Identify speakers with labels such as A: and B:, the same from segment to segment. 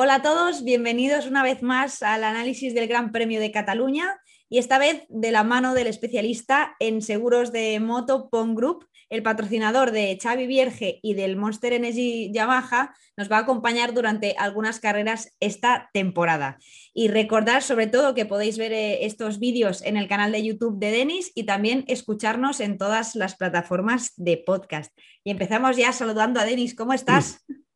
A: Hola a todos, bienvenidos una vez más al análisis del Gran Premio de Cataluña y esta vez de la mano del especialista en seguros de moto Pong Group, el patrocinador de Xavi Vierge y del Monster Energy Yamaha, nos va a acompañar durante algunas carreras esta temporada. Y recordar sobre todo que podéis ver eh, estos vídeos en el canal de YouTube de Denis y también escucharnos en todas las plataformas de podcast. Y empezamos ya saludando a Denis, ¿cómo estás?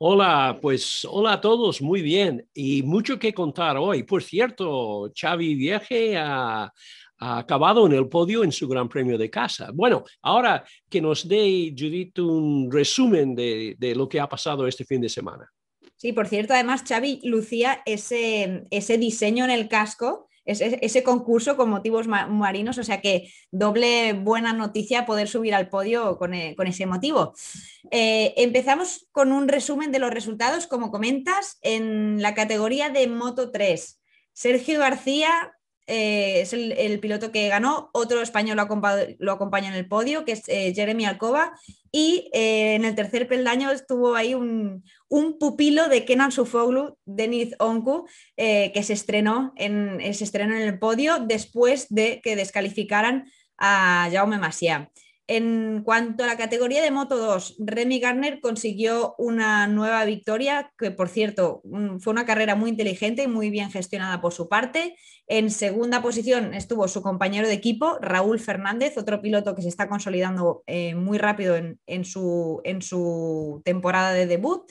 B: Hola, pues hola a todos, muy bien y mucho que contar hoy. Por cierto, Xavi Vieje ha, acabado en el podio en su Gran Premio de casa. Bueno, ahora que nos dé Judith un resumen de, de lo que ha pasado este fin de semana.
A: Sí, por cierto, además Xavi lucía ese, ese diseño en el casco ese, concurso con motivos marinos, o sea que doble buena noticia poder subir al podio con, eh, ese motivo. Eh, empezamos con un resumen de los resultados, como comentas, en la categoría de Moto 3. Sergio García eh, es el, piloto que ganó, otro español lo, acompaña en el podio, que es Jeremy Alcoba, y en el tercer peldaño estuvo ahí un, un pupilo de Kenan Sufoglu, Denis Onku, eh, que se estrenó, en, se estrenó en el podio después de que descalificaran a Jaume Masia. En cuanto a la categoría de Moto 2, Remy Garner consiguió una nueva victoria, que por cierto fue una carrera muy inteligente y muy bien gestionada por su parte. En segunda posición estuvo su compañero de equipo, Raúl Fernández, otro piloto que se está consolidando eh, muy rápido en, su, temporada de debut.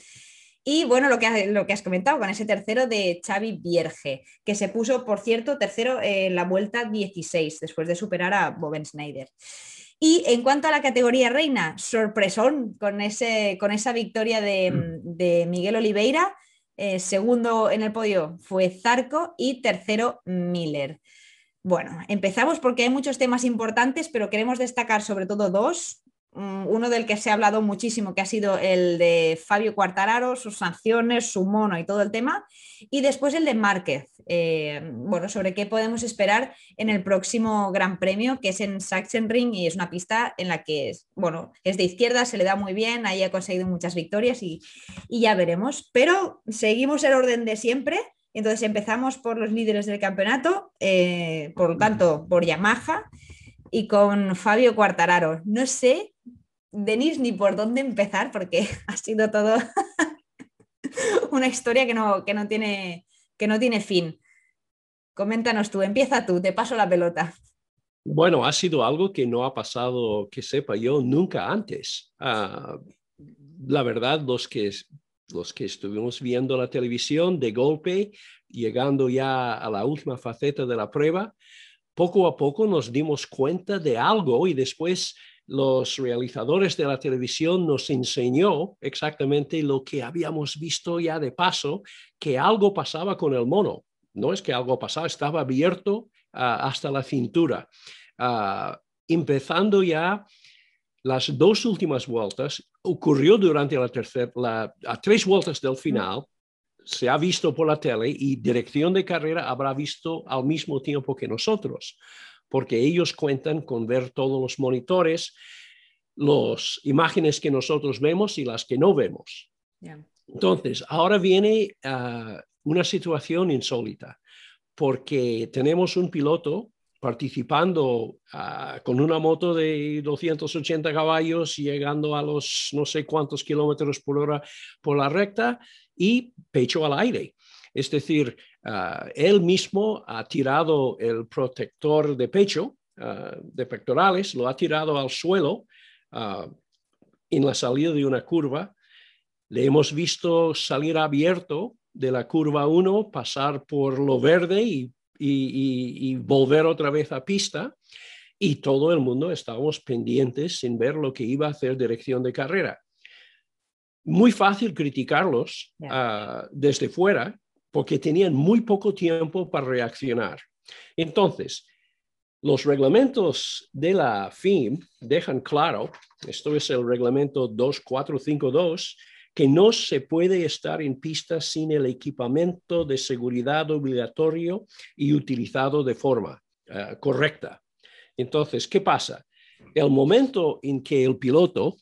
A: Y bueno, lo que, lo que has comentado con ese tercero de Xavi Vierge, que se puso, por cierto, tercero en la vuelta 16, después de superar a Boben Schneider. Y en cuanto a la categoría reina, sorpresón con, ese, con esa victoria de, mm. Miguel Oliveira. Eh, segundo en el podio fue Zarco y tercero Miller. Bueno, empezamos porque hay muchos temas importantes, pero queremos destacar sobre todo dos. Mm, uno del que se ha hablado muchísimo, que ha sido el de Fabio Quartararo, sus sanciones, su mono y todo el tema, y después el de Márquez, eh, bueno, sobre qué podemos esperar en el próximo Gran Premio, que es en Sachsenring y es una pista en la que, es, bueno, es de izquierda, se le da muy bien, ahí ha conseguido muchas victorias y, ya veremos, pero seguimos el orden de siempre. Entonces empezamos por los líderes del campeonato, eh, por lo tanto, por Yamaha y con Fabio Quartararo. No sé Denis, ni por dónde empezar, porque ha sido todo una historia que no, que, no tiene, que no tiene fin. Coméntanos tú, empieza tú, te paso la pelota.
B: Bueno, ha sido algo que no ha pasado, que sepa yo, nunca antes. Ah, la verdad, los que, los que estuvimos viendo la televisión de golpe, llegando ya a la última faceta de la prueba, poco a poco nos dimos cuenta de algo y después los realizadores de la televisión nos enseñó exactamente lo que habíamos visto ya de paso, que algo pasaba con el mono. No es que algo pasaba, estaba abierto ah, hasta la cintura. Ah, empezando ya las dos últimas vueltas, ocurrió durante la tercera, a tres vueltas del final, se ha visto por la tele y dirección de carrera habrá visto al mismo tiempo que nosotros porque ellos cuentan con ver todos los monitores, las imágenes que nosotros vemos y las que no vemos. Entonces, ahora viene ah, una situación insólita, porque tenemos un piloto participando ah, con una moto de 280 caballos, llegando a los no sé cuántos kilómetros por hora por la recta y pecho al aire. Es decir, Ah, él mismo ha tirado el protector de pecho, ah, de pectorales, lo ha tirado al suelo ah, en la salida de una curva. Le hemos visto salir abierto de la curva 1, pasar por lo verde y, y, volver otra vez a pista. Y todo el mundo estábamos pendientes sin ver lo que iba a hacer dirección de carrera. Muy fácil criticarlos desde fuera, porque tenían muy poco tiempo para reaccionar. Entonces, los reglamentos de la FIM dejan claro, esto es el reglamento 2452, que no se puede estar en pista sin el equipamiento de seguridad obligatorio y utilizado de forma eh, correcta. Entonces, ¿qué pasa? El momento en que el piloto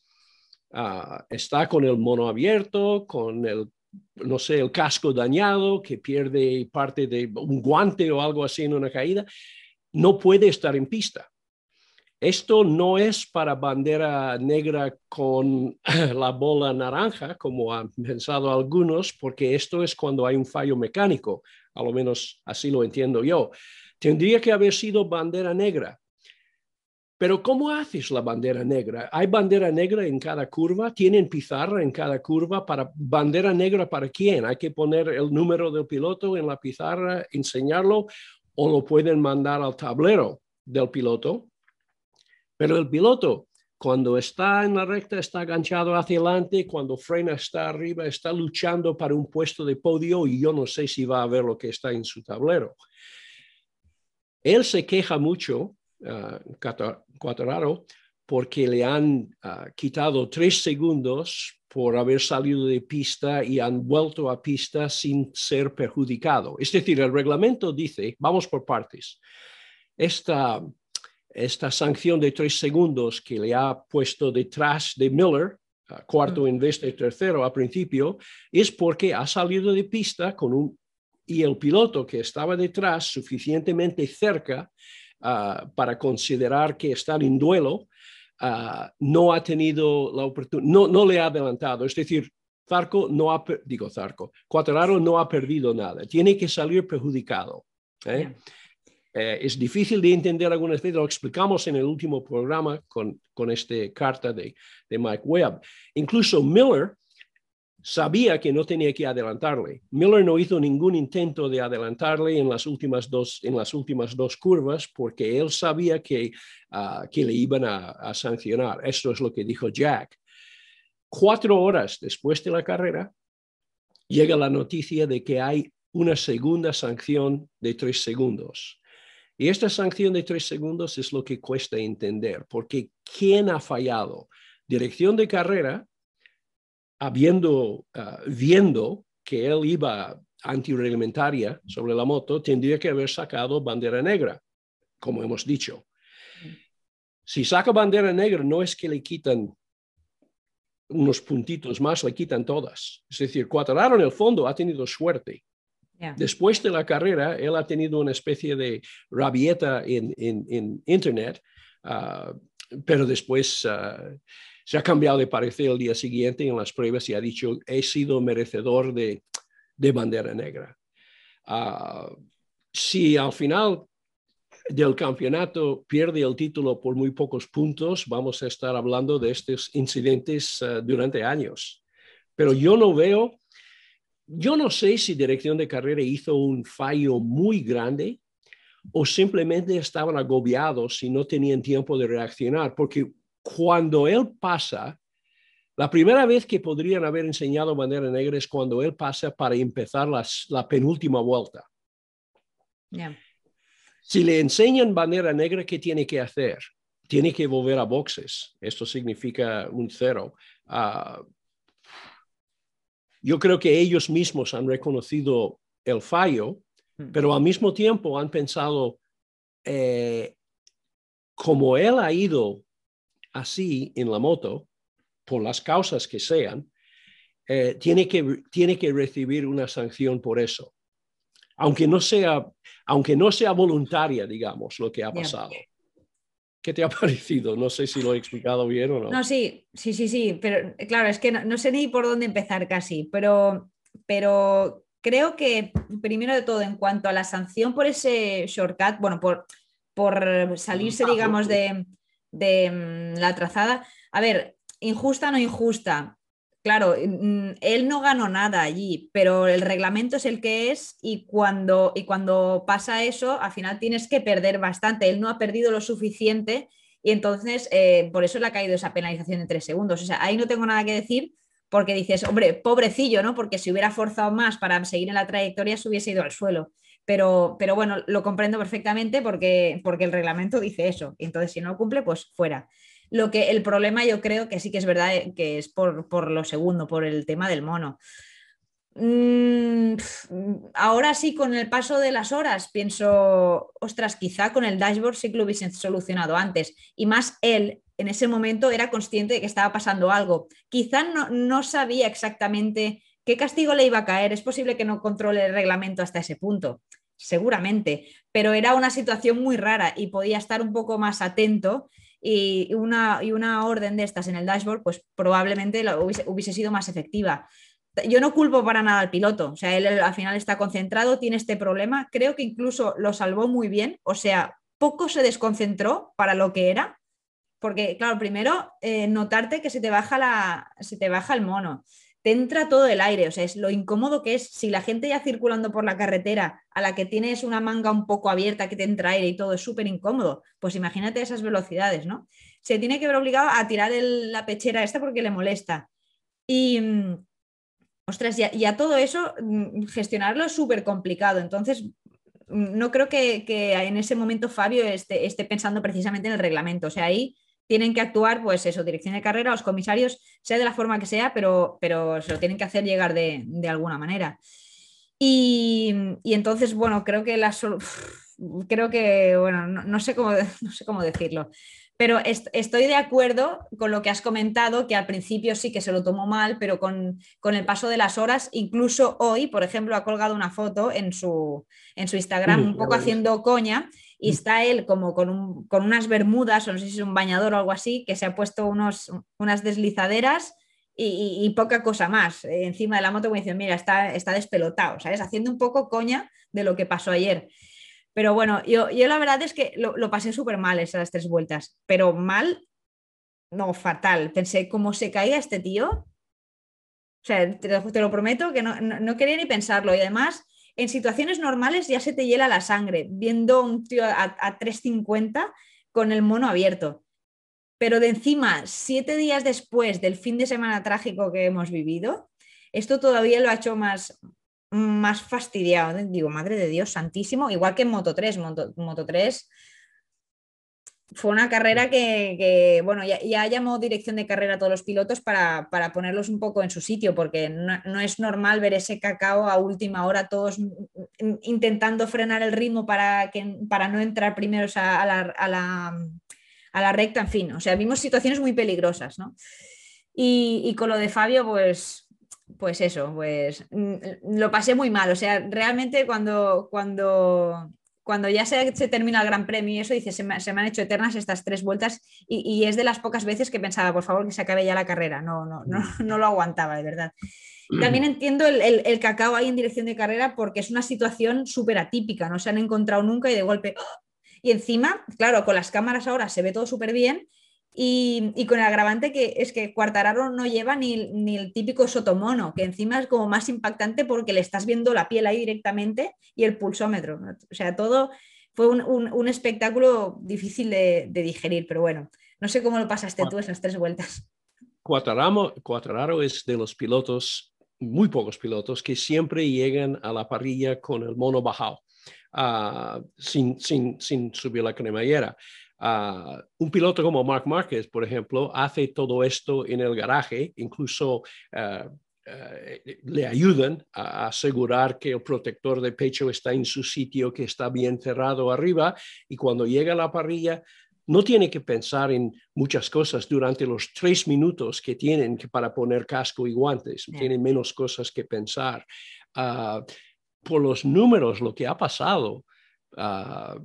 B: ah, está con el mono abierto, con el no sé, el casco dañado, que pierde parte de un guante o algo así en una caída, no puede estar en pista. Esto no es para bandera negra con la bola naranja, como han pensado algunos, porque esto es cuando hay un fallo mecánico, a lo menos así lo entiendo yo. Tendría que haber sido bandera negra. Pero ¿cómo haces la bandera negra? ¿Hay bandera negra en cada curva? ¿Tienen pizarra en cada curva? ¿Para bandera negra para quién? ¿Hay que poner el número del piloto en la pizarra, enseñarlo o lo pueden mandar al tablero del piloto? Pero el piloto, cuando está en la recta, está aganchado hacia adelante, cuando frena está arriba, está luchando para un puesto de podio y yo no sé si va a ver lo que está en su tablero. Él se queja mucho, uh, porque le han ah, quitado tres segundos por haber salido de pista y han vuelto a pista sin ser perjudicado. Es decir, el reglamento dice, vamos por partes, esta esta sanción de tres segundos que le ha puesto detrás de Miller, cuarto mm. en vez de tercero a principio, es porque ha salido de pista con un y el piloto que estaba detrás suficientemente cerca ah, para considerar que está en duelo, ah, no ha tenido la oportunidad, no, no le ha adelantado. Es decir, Zarco no ha, digo Zarco, Cuateraro no ha perdido nada, tiene que salir perjudicado. ¿eh? Eh, es difícil de entender algunas veces, lo explicamos en el último programa con, con esta carta de, de Mike Webb. Incluso Miller sabía que no tenía que adelantarle. Miller no hizo ningún intento de adelantarle en las últimas dos, en las últimas dos curvas porque él sabía que, ah, que le iban a, a, sancionar. Esto es lo que dijo Jack. Cuatro horas después de la carrera, llega la noticia de que hay una segunda sanción de tres segundos. Y esta sanción de tres segundos es lo que cuesta entender, porque ¿quién ha fallado? Dirección de carrera, habiendo, ah, viendo que él iba antirreglamentaria sobre la moto, tendría que haber sacado bandera negra, como hemos dicho. Si saca bandera negra, no es que le quitan unos puntitos más, le quitan todas. Es decir, Cuatararo en el fondo ha tenido suerte Después de la carrera, él ha tenido una especie de rabieta en, en, Internet, ah, pero después ah, se ha cambiado de parecer el día siguiente en las pruebas y ha dicho, he sido merecedor de, de bandera negra. Uh, si al final del campeonato pierde el título por muy pocos puntos, vamos a estar hablando de estos incidentes durante años. Pero yo no veo yo no sé si dirección de carrera hizo un fallo muy grande o simplemente estaban agobiados y no tenían tiempo de reaccionar, porque cuando él pasa, la primera vez que podrían haber enseñado bandera negra es cuando él pasa para empezar la penúltima vuelta. Si le enseñan bandera negra, ¿qué tiene que hacer? Tiene que volver a boxes. Esto significa un cero. Uh, yo creo que ellos mismos han reconocido el fallo, hmm. pero al mismo tiempo han pensado, eh, como él ha ido así en la moto, por las causas que sean, eh, tiene, que, tiene que recibir una sanción por eso. Aunque no sea, aunque no sea voluntaria, digamos, lo que ha pasado. ¿Qué te ha parecido? No sé si lo he explicado bien o no.
A: No, sí, sí, sí, sí, pero claro, es que no, sé ni por dónde empezar casi, pero, pero creo que primero de todo, en cuanto a la sanción por ese shortcut, bueno, por, por salirse, digamos, de, de mm, la trazada, a ver, injusta no injusta, claro, mm, él no ganó nada allí, pero el reglamento es el que es y cuando, y cuando pasa eso, al final tienes que perder bastante. Él no ha perdido lo suficiente y entonces eh, por eso le ha caído esa penalización de tres segundos. O sea, ahí no tengo nada que decir porque dices, hombre, pobrecillo, ¿no? Porque si hubiera forzado más para seguir en la trayectoria, se hubiese ido al suelo. Pero, pero bueno, lo comprendo perfectamente porque, porque el reglamento dice eso. Entonces, si no cumple, pues fuera. Lo que el problema yo creo que sí que es verdad eh, que es por, lo segundo, por el tema del mono. Mm, ahora sí, con el paso de las horas, pienso, ostras, quizá con el dashboard sí que lo hubiesen solucionado antes. Y más él, en ese momento, era consciente de que estaba pasando algo. Quizá no, no sabía exactamente ¿Qué castigo le iba a caer? Es posible que no controle el reglamento hasta ese punto, seguramente, pero era una situación muy rara y podía estar un poco más atento y una, y una orden de estas en el dashboard, pues probablemente hubiese, sido más efectiva. Yo no culpo para nada al piloto, o sea, él al final está concentrado, tiene este problema, creo que incluso lo salvó muy bien, o sea, poco se desconcentró para lo que era, porque claro, primero eh, notarte que se te, baja la, se te baja el mono, te entra todo el aire, o sea, es lo incómodo que es si la gente ya circulando por la carretera a la que tienes una manga un poco abierta que te entra aire y todo es súper incómodo, pues imagínate esas velocidades, ¿no? Se tiene que ver obligado a tirar la pechera esta porque le molesta. Y, mm, ostras, y a, todo eso mm, gestionarlo es súper complicado. Entonces, mm, no creo que, en ese momento Fabio esté, pensando precisamente en el reglamento. O sea, ahí tienen que actuar, pues eso, dirección de carrera, los comisarios, sea de la forma que sea, pero, pero se lo tienen que hacer llegar de, alguna manera. Y, entonces, bueno, creo que la creo que, bueno, no, sé cómo, no sé cómo decirlo. Pero estoy de acuerdo con lo que has comentado, que al principio sí que se lo tomó mal, pero con, el paso de las horas, incluso hoy, por ejemplo, ha colgado una foto en su, en su Instagram un poco haciendo coña y está él como con, unas bermudas, o no sé si es un bañador o algo así, que se ha puesto unos, unas deslizaderas y, poca cosa más encima de la moto, como diciendo, mira, está, está despelotado, ¿sabes? Haciendo un poco coña de lo que pasó ayer. Pero bueno, yo, yo la verdad es que lo, pasé súper mal esas tres vueltas, pero mal, no, fatal. Pensé, ¿cómo se caiga este tío? O sea, te, lo prometo que no, quería ni pensarlo. Y además, en situaciones normales ya se te hiela la sangre viendo un tío a, a 350 con el mono abierto. Pero de encima, siete días después del fin de semana trágico que hemos vivido, esto todavía lo ha hecho más, más fastidiado. Digo, madre de Dios, santísimo. Igual que en Moto 3. Moto, 3 fue una carrera que, bueno, ya, llamó dirección de carrera a todos los pilotos para, ponerlos un poco en su sitio, porque no, es normal ver ese cacao a última hora, todos intentando frenar el ritmo para, que, para no entrar primero a, la, a, la, a, la, recta, en fin. O sea, vimos situaciones muy peligrosas, ¿no? Y, y con lo de Fabio, pues pues eso, pues mm, lo pasé muy mal. O sea, realmente cuando, cuando, cuando ya se, termina el Gran Premio y eso, dice, se me, han hecho eternas estas tres vueltas y, es de las pocas veces que pensaba, por favor, que se acabe ya la carrera. No, no, no, mm. no lo aguantaba, de verdad. También entiendo el, el, cacao ahí en dirección de carrera porque es una situación súper atípica, no se han encontrado nunca y de golpe... ¡oh! Y encima, claro, con las cámaras ahora se ve todo súper bien y, con el agravante que es que Cuartararo no lleva ni, el típico sotomono, que encima es como más impactante porque le estás viendo la piel ahí directamente y el pulsómetro. O sea, todo fue un, espectáculo difícil de, digerir, pero bueno, no sé cómo lo pasaste tú esas tres vueltas.
B: Cuartararo es de los pilotos, muy pocos pilotos, que siempre llegan a la parrilla con el mono bajado, ah, sin, sin, sin subir la cremallera. Ah, un piloto como Mark Marquez, por ejemplo, hace todo esto en el garaje, incluso ah, ah, le ayudan a asegurar que el protector de pecho está en su sitio, que está bien cerrado arriba, y cuando llega a la parrilla, no tiene que pensar en muchas cosas durante los tres minutos que tienen para poner casco y guantes, tienen menos cosas que pensar. por los números, lo que ha pasado, uh,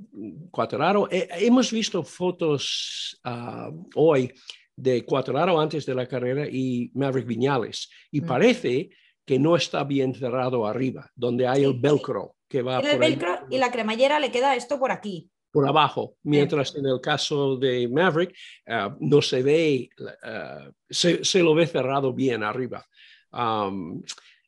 B: hemos visto fotos ah, hoy de Cuatraro antes de la carrera y Maverick Viñales y mm. parece que no está bien cerrado arriba, donde hay el velcro que va
A: el velcro y la cremallera le queda esto por aquí.
B: Por abajo, mientras en el caso de Maverick no se ve, se, lo ve cerrado bien arriba. Um,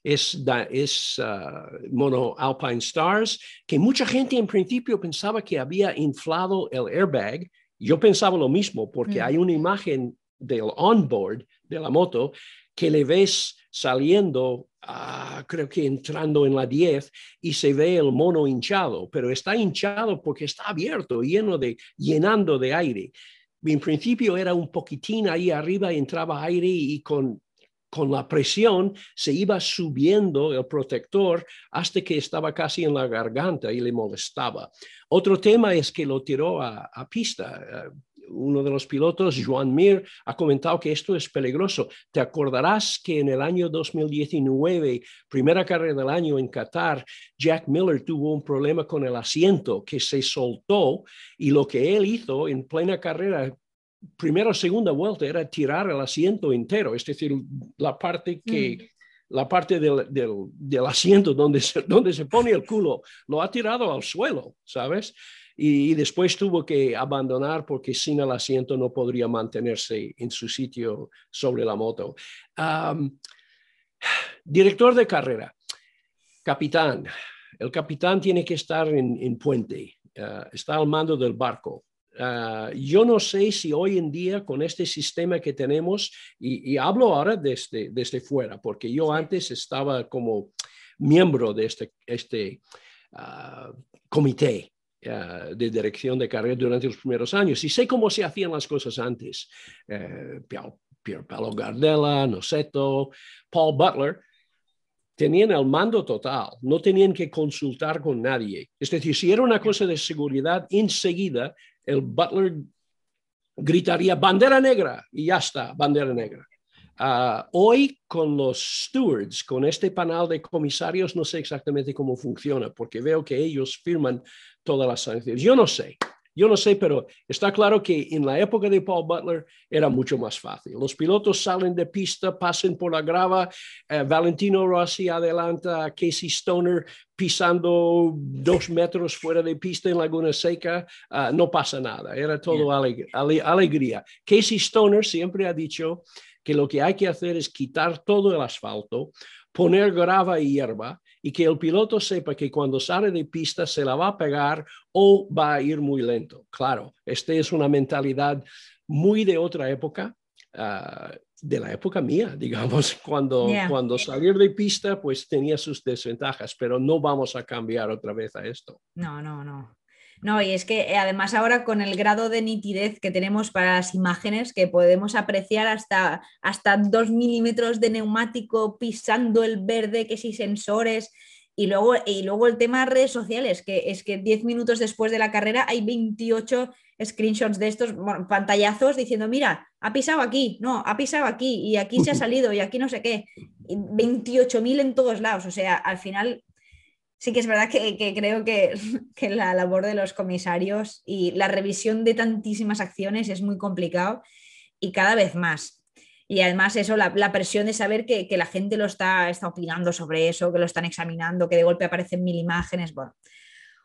B: es, es ah, Mono Alpine Stars, que mucha gente en principio pensaba que había inflado el airbag. Yo pensaba lo mismo, porque mm. hay una imagen del onboard de la moto que le ves saliendo, ah, creo que entrando en la 10, y se ve el mono hinchado, pero está hinchado porque está abierto, lleno de, llenando de aire. En principio era un poquitín ahí arriba, entraba aire y con con la presión se iba subiendo el protector hasta que estaba casi en la garganta y le molestaba. Otro tema es que lo tiró a, pista. uno de los pilotos, Joan Mir, ha comentado que esto es peligroso. Te acordarás que en el año 2019, primera carrera del año en Qatar, Jack Miller tuvo un problema con el asiento que se soltó y lo que él hizo en plena carrera primera o segunda vuelta era tirar el asiento entero, es decir, la parte que, mm la parte del, del, asiento donde se, donde se pone el culo, lo ha tirado al suelo, ¿sabes? Y, después tuvo que abandonar porque sin el asiento no podría mantenerse en su sitio sobre la moto. director de carrera, capitán. El capitán tiene que estar en, puente, ah, está al mando del barco. Ah, yo no sé si hoy en día con este sistema que tenemos, y, hablo ahora desde, desde fuera, porque yo antes estaba como miembro de este, este ah, comité ah, de dirección de carrera durante los primeros años y sé cómo se hacían las cosas antes. Eh, Pier Paolo Gardella, Noceto, Paul Butler, tenían el mando total, no tenían que consultar con nadie. Es decir, si era una cosa de seguridad, enseguida el butler gritaría bandera negra y ya está, bandera negra. Ah, hoy con los stewards, con este panel de comisarios, no sé exactamente cómo funciona, porque veo que ellos firman todas las sanciones. Yo no sé, yo no sé, pero está claro que en la época de Paul Butler era mucho más fácil. Los pilotos salen de pista, pasan por la grava, eh, Valentino Rossi adelanta a Casey Stoner pisando dos metros fuera de pista en Laguna Seca, ah, no pasa nada, era todo alegría. Casey Stoner siempre ha dicho que lo que hay que hacer es quitar todo el asfalto, poner grava y hierba y que el piloto sepa que cuando sale de pista se la va a pegar o va a ir muy lento. Claro, esta es una mentalidad muy de otra época, ah, de la época mía, digamos, cuando, cuando salir de pista pues tenía sus desventajas, pero no vamos a cambiar otra vez a esto.
A: No, no, no. No, y es que eh, además ahora con el grado de nitidez que tenemos para las imágenes, que podemos apreciar hasta, hasta dos milímetros de neumático pisando el verde, que si sensores, y luego, y luego el tema de redes sociales, que es que 10 minutos después de la carrera hay 28 screenshots de estos pantallazos diciendo, mira, ha pisado aquí, no, ha pisado aquí, y aquí se ha salido, y aquí no sé qué. 28.000 en todos lados. O sea, al final sí que es verdad que, creo que, la labor de los comisarios y la revisión de tantísimas acciones es muy complicado y cada vez más. Y además eso, la, presión de saber que, la gente lo está, está opinando sobre eso, que lo están examinando, que de golpe aparecen mil imágenes. Bueno,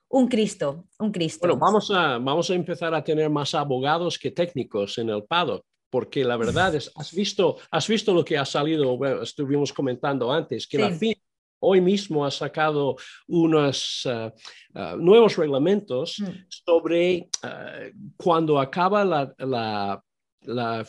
A: un Cristo, un Cristo.
B: Bueno, vamos a, vamos a empezar a tener más abogados que técnicos en el paddock porque la verdad es, has visto, has visto lo que ha salido, estuvimos comentando antes, que la fin hoy mismo ha sacado unos eh, eh, nuevos reglamentos mm. sobre eh, cuando acaba la, la, la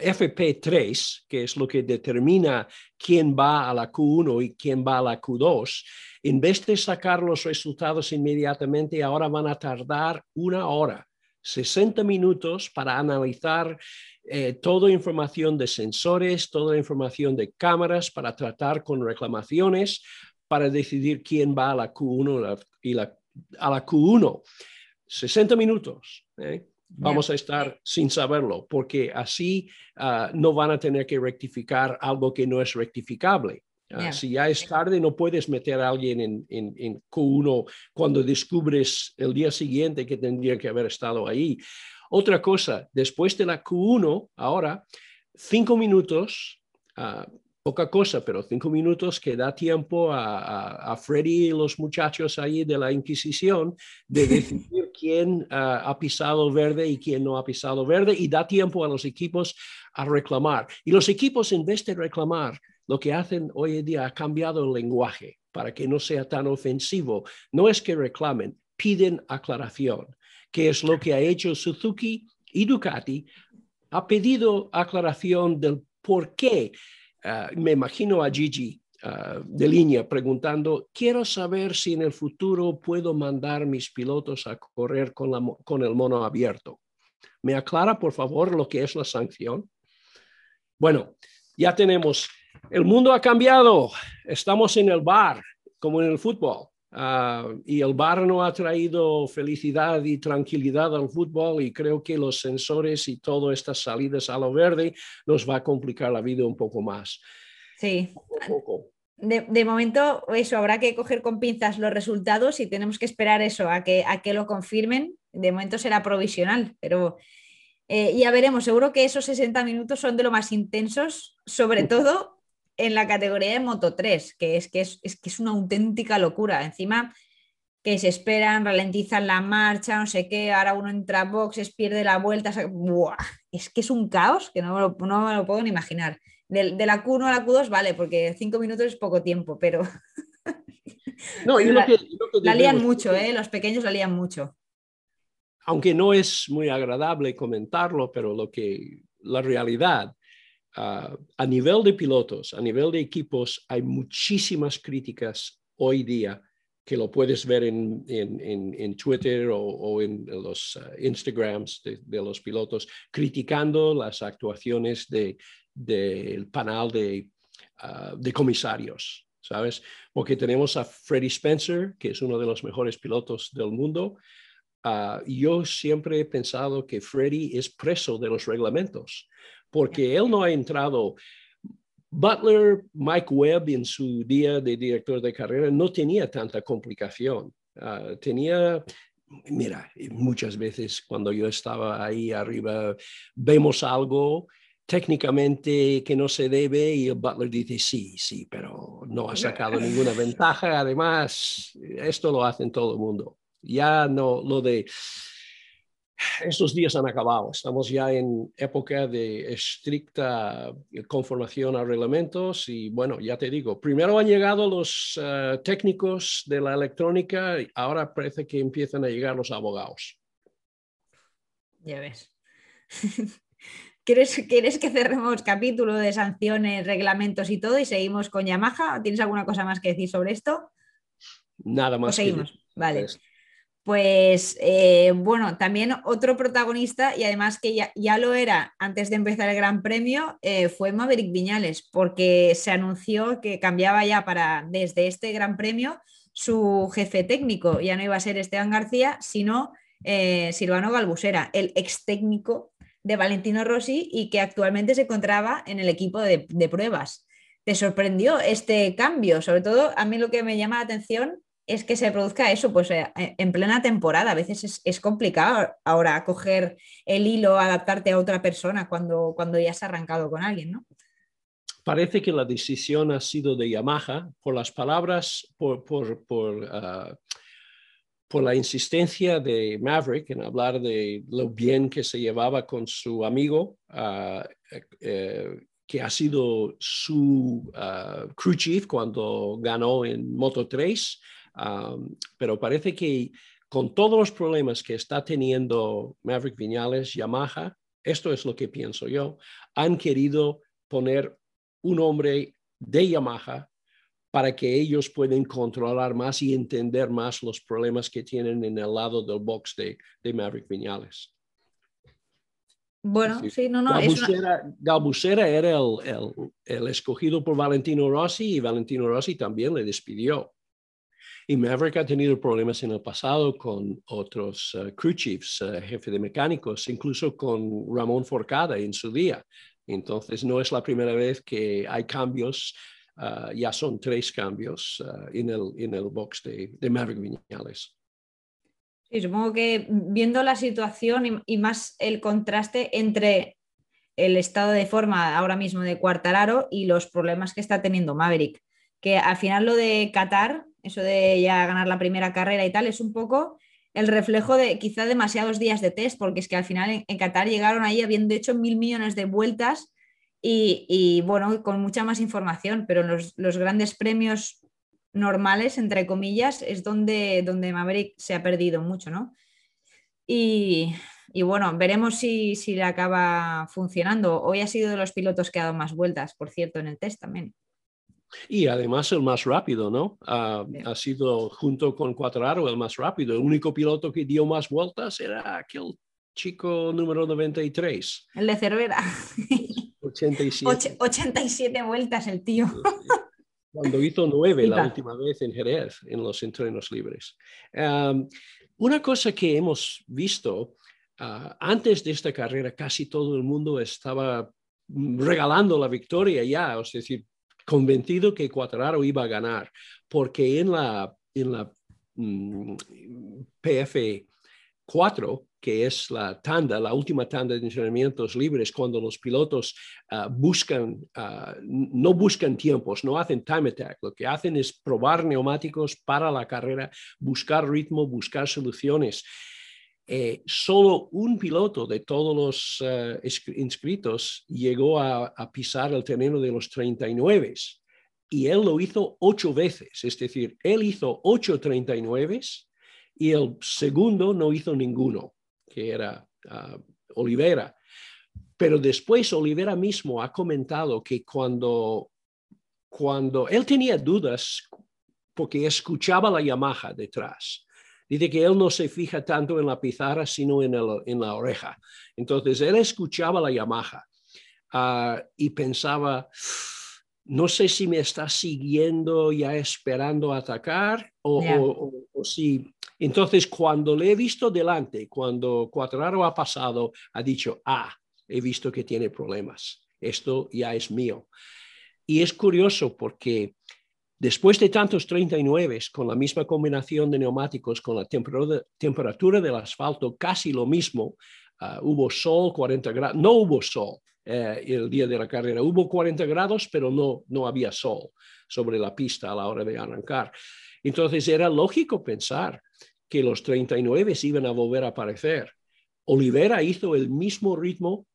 B: FP3, que es lo que determina quién va a la Q1 y quién va a la Q2, en vez de sacar los resultados inmediatamente, ahora van a tardar una hora, 60 minutos para analizar eh, toda información de sensores, toda información de cámaras para tratar con reclamaciones, para decidir quién va a la Q1 y la, a la Q1. 60 minutos. ¿eh? Vamos a estar sin saberlo, porque así ah, no van a tener que rectificar algo que no es rectificable. Ah, si ya es tarde, no puedes meter a alguien en, en, en, Q1 cuando descubres el día siguiente que tendría que haber estado ahí. Otra cosa, después de la Q1, ahora, cinco minutos, ah, poca cosa, pero cinco minutos que da tiempo a, a, Freddy y los muchachos ahí de la Inquisición de decidir quién ah, ha pisado verde y quién no ha pisado verde y da tiempo a los equipos a reclamar. Y los equipos, en vez de reclamar, lo que hacen hoy en día ha cambiado el lenguaje para que no sea tan ofensivo. No es que reclamen, piden aclaración que es lo que ha hecho Suzuki y Ducati, ha pedido aclaración del por qué. Ah, me imagino a Gigi ah, de línea preguntando, quiero saber si en el futuro puedo mandar mis pilotos a correr con, el mono abierto. ¿Me aclara, por favor, lo que es la sanción? Bueno, ya tenemos, el mundo ha cambiado, estamos en el bar, como en el fútbol. Ah, y el bar no ha traído felicidad y tranquilidad al fútbol y creo que los sensores y todas estas salidas a lo verde nos va a complicar la vida un poco más.
A: Sí. De, momento, eso, habrá que coger con pinzas los resultados y tenemos que esperar eso, a que, a que lo confirmen. De momento será provisional, pero eh, ya veremos. Seguro que esos 60 minutos son de lo más intensos, sobre todo en la categoría de Moto 3, que es que es, que es una auténtica locura. Encima que se esperan, ralentizan la marcha, no sé qué, ahora uno entra a boxes, pierde la vuelta. Es que es un caos que no me lo, no me lo puedo ni imaginar. De, la Q1 a la Q2, vale, porque cinco minutos es poco tiempo, pero.
B: No, y
A: la, la lían mucho, ¿eh? los pequeños la lían mucho.
B: Aunque no es muy agradable comentarlo, pero lo que la realidad a nivel de pilotos, a nivel de equipos, hay muchísimas críticas hoy día que lo puedes ver en, Twitter o, en los uh, Instagrams de, los pilotos, criticando las actuaciones del de, panel de, de comisarios, ¿sabes? Porque tenemos a Freddie Spencer, que es uno de los mejores pilotos del mundo. Uh, yo siempre he pensado que Freddie es preso de los reglamentos porque él no ha entrado. Butler, Mike Webb en su día de director de carrera no tenía tanta complicación. Ah, tenía, mira, muchas veces cuando yo estaba ahí arriba, vemos algo técnicamente que no se debe y el Butler dice sí, sí, pero no ha sacado ninguna ventaja. Además, esto lo hacen todo el mundo. Ya no, lo de estos días han acabado. Estamos ya en época de estricta conformación a reglamentos y bueno, ya te digo, primero han llegado los eh, técnicos de la electrónica y ahora parece que empiezan a llegar los abogados.
A: Ya ves. ¿Quieres, ¿Quieres que cerremos capítulo de sanciones, reglamentos y todo y seguimos con Yamaha? ¿Tienes alguna cosa más que decir sobre esto?
B: Nada más.
A: ¿O seguimos? Vale. Pues eh, bueno, también otro protagonista y además que ya, lo era antes de empezar el Gran Premio eh, fue Maverick Viñales porque se anunció que cambiaba ya para desde este Gran Premio su jefe técnico, ya no iba a ser Esteban García, sino eh, Silvano Galbusera, el ex técnico de Valentino Rossi y que actualmente se encontraba en el equipo de, de pruebas. ¿Te sorprendió este cambio? Sobre todo a mí lo que me llama la atención es que se produzca eso, pues eh, en plena temporada. A veces es, complicado ahora coger el hilo, adaptarte a otra persona cuando, cuando ya has arrancado con alguien, ¿no?
B: Parece que la decisión ha sido de Yamaha por las palabras, por, por, por, ah, por la insistencia de Maverick en hablar de lo bien que se llevaba con su amigo, ah, eh, que ha sido su ah, crew chief cuando ganó en Moto 3 pero parece que con todos los problemas que está teniendo Maverick Viñales, Yamaha, esto es lo que pienso yo, han querido poner un hombre de Yamaha para que ellos puedan controlar más y entender más los problemas que tienen en el lado del box de, de Maverick Viñales.
A: Bueno, sí, no, no.
B: Galbusera, era el, el, el, escogido por Valentino Rossi y Valentino Rossi también le despidió. Y Maverick ha tenido problemas en el pasado con otros uh, crew chiefs, uh, jefe de mecánicos, incluso con Ramón Forcada en su día. Entonces, no es la primera vez que hay cambios, uh, ya son tres cambios en, el, en el box de, Maverick Viñales.
A: Supongo que viendo la situación y, más el contraste entre el estado de forma ahora mismo de Cuartararo y los problemas que está teniendo Maverick, que al final lo de Qatar eso de ya ganar la primera carrera y tal, es un poco el reflejo de quizá demasiados días de test, porque es que al final en, Qatar llegaron ahí habiendo hecho mil millones de vueltas y, bueno, con mucha más información, pero los, los, grandes premios normales, entre comillas, es donde, donde Maverick se ha perdido mucho, ¿no? Y, y bueno, veremos si, si le acaba funcionando. Hoy ha sido de los pilotos que ha dado más vueltas, por cierto, en el test también.
B: Y además el más rápido, ¿no? ha sido junto con Cuatraro el más rápido. El único piloto que dio más vueltas era aquel chico número 93.
A: El de Cervera.
B: 87.
A: 87 vueltas el tío.
B: Cuando hizo nueve la última vez en Jerez, en los entrenos libres. una cosa que hemos visto ah, antes de esta carrera, casi todo el mundo estaba regalando la victoria ya, es decir, convencido que Cuatraro iba a ganar, porque en la, en la mm, PF 4, que es la tanda, la última tanda de entrenamientos libres, cuando los pilotos ah, buscan, ah, no buscan tiempos, no hacen time attack, lo que hacen es probar neumáticos para la carrera, buscar ritmo, buscar soluciones. Eh, solo un piloto de todos los eh, inscritos llegó a, pisar el terreno de los 39 y él lo hizo ocho veces, es decir, él hizo ocho 39 y el segundo no hizo ninguno, que era uh, Olivera. Pero después Olivera mismo ha comentado que cuando, cuando él tenía dudas porque escuchaba la Yamaha detrás, Dice que él no se fija tanto en la pizarra, sino en, en la oreja. Entonces, él escuchaba la Yamaha ah, y pensaba, no sé si me está siguiendo ya esperando atacar o, o, si... Entonces, cuando le he visto delante, cuando Cuatraro ha pasado, ha dicho, ah, he visto que tiene problemas. Esto ya es mío. Y es curioso porque Después de tantos 39, con la misma combinación de neumáticos, con la temperatura del asfalto casi lo mismo, ah, hubo sol, 40 grados, no hubo sol eh, el día de la carrera, hubo 40 grados, pero no, no había sol sobre la pista a la hora de arrancar. Entonces era lógico pensar que los 39 iban a volver a aparecer. Olivera hizo el mismo ritmo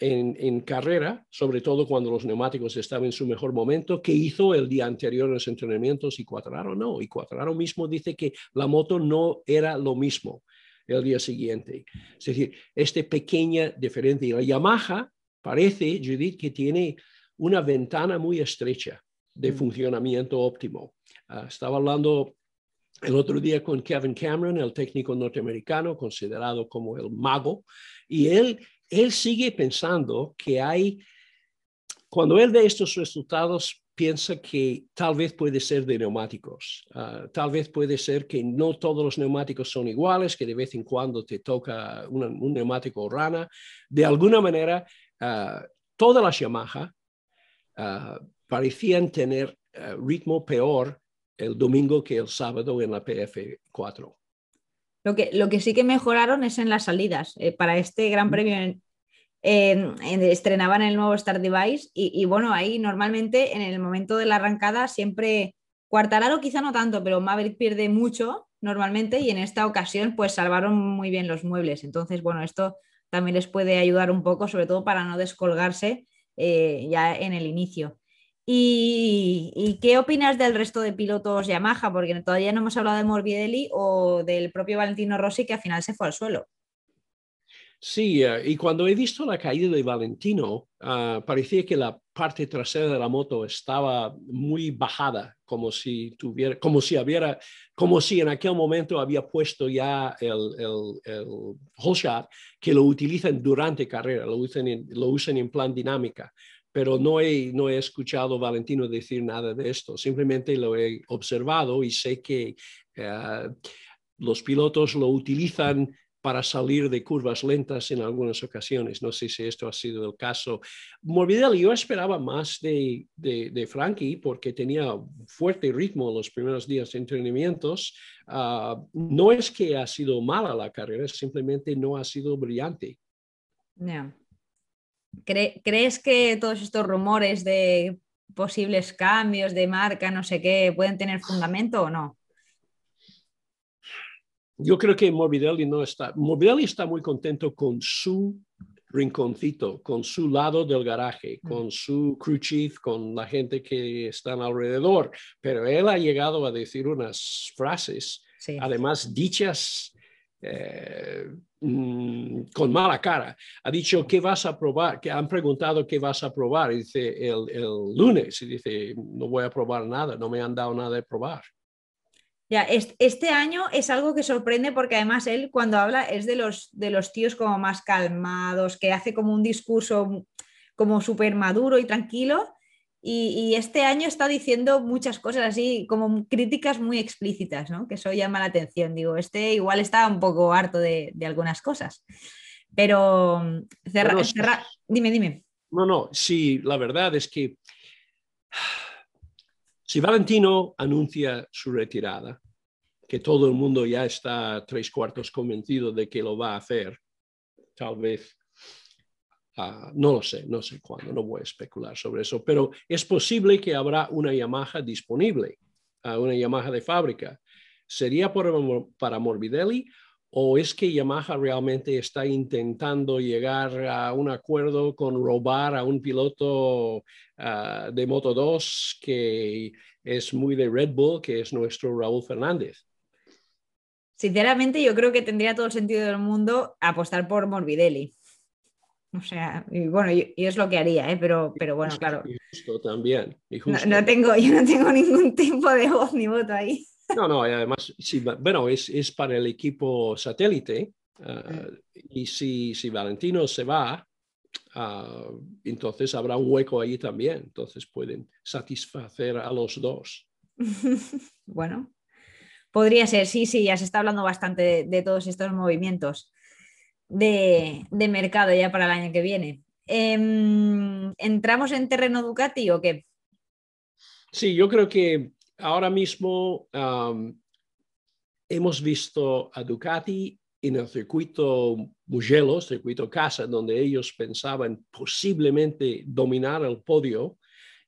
B: en, carrera, sobre todo cuando los neumáticos estaban en su mejor momento, que hizo el día anterior en los entrenamientos y Cuatraro no. Y Cuatraro mismo dice que la moto no era lo mismo el día siguiente. Es decir, esta pequeña diferencia. Y la Yamaha parece, Judith, que tiene una ventana muy estrecha de mm. funcionamiento óptimo. Ah, estaba hablando el otro día con Kevin Cameron, el técnico norteamericano, considerado como el mago, y él él sigue pensando que hay, cuando él ve estos resultados, piensa que tal vez puede ser de neumáticos, ah, tal vez puede ser que no todos los neumáticos son iguales, que de vez en cuando te toca un neumático rana. De alguna manera, uh, todas las Yamaha ah, parecían tener ritmo peor el domingo que el sábado en la PF4.
A: Lo que, lo que sí que mejoraron es en las salidas. Eh, para este Gran Premio estrenaban el nuevo Star Device y, bueno, ahí normalmente en el momento de la arrancada siempre, Cuartararo quizá no tanto, pero Maverick pierde mucho normalmente y en esta ocasión pues salvaron muy bien los muebles. Entonces, bueno, esto también les puede ayudar un poco, sobre todo para no descolgarse eh, ya en el inicio. ¿Y, qué opinas del resto de pilotos Yamaha? Porque todavía no hemos hablado de Morbidelli o del propio Valentino Rossi que al final se fue al suelo.
B: Sí, eh, y cuando he visto la caída de Valentino, ah, parecía que la parte trasera de la moto estaba muy bajada, como si tuviera, como si hubiera, como si en aquel momento había puesto ya el, el, el whole shot que lo utilizan durante carrera, lo usan en, lo usan en plan dinámica pero no he, no he escuchado a Valentino decir nada de esto, simplemente lo he observado y sé que eh, los pilotos lo utilizan para salir de curvas lentas en algunas ocasiones. No sé si esto ha sido el caso. Morbidelli, yo esperaba más de, de, Frankie porque tenía fuerte ritmo los primeros días de entrenamientos. Ah, no es que ha sido mala la carrera, simplemente no ha sido brillante.
A: ¿Crees que todos estos rumores de posibles cambios de marca, no sé qué, pueden tener fundamento o no?
B: Yo creo que Morbidelli no está. Morbidelli está muy contento con su rinconcito, con su lado del garaje, mm. con su crew chief, con la gente que está alrededor. Pero él ha llegado a decir unas frases, además dichas eh, mm, con mala cara. Ha dicho, ¿qué vas a probar? Que han preguntado qué vas a probar. dice, el, el lunes. Y dice, no voy a probar nada, no me han dado nada de probar.
A: Ya, este año es algo que sorprende porque además él cuando habla es de los, de los tíos como más calmados, que hace como un discurso como súper maduro y tranquilo. Y, este año está diciendo muchas cosas así, como críticas muy explícitas, ¿no? Que eso llama la atención. Digo, este igual está un poco harto de, algunas cosas. Pero mm, cerra, dime, dime.
B: No, no, sí, la verdad es que si Valentino anuncia su retirada, que todo el mundo ya está tres cuartos convencido de que lo va a hacer, tal vez Ah, no lo sé, no sé cuándo, no voy a especular sobre eso, pero es posible que habrá una Yamaha disponible, uh, una Yamaha de fábrica. ¿Sería para Morbidelli o es que Yamaha realmente está intentando llegar a un acuerdo con robar a un piloto ah, de Moto 2 que es muy de Red Bull, que es nuestro Raúl Fernández?
A: Sinceramente, yo creo que tendría todo el sentido del mundo apostar por Morbidelli. O sea, y bueno, y, es lo que haría, ¿eh? pero, pero bueno, claro.
B: justo también.
A: No, tengo, yo no tengo ningún tipo de voz ni voto ahí.
B: No, no, además, bueno, es, es, para el equipo satélite. Ah, y si, si Valentino se va, ah, entonces habrá un hueco ahí también. Entonces pueden satisfacer a los dos.
A: bueno, podría ser, sí, sí, ya se está hablando bastante de todos estos movimientos de, mercado ya para el año que viene. Em, ¿Entramos en terreno Ducati o qué?
B: Sí, yo creo que ahora mismo hemos visto a Ducati en el circuito Mugello, circuito casa, donde ellos pensaban posiblemente dominar el podio,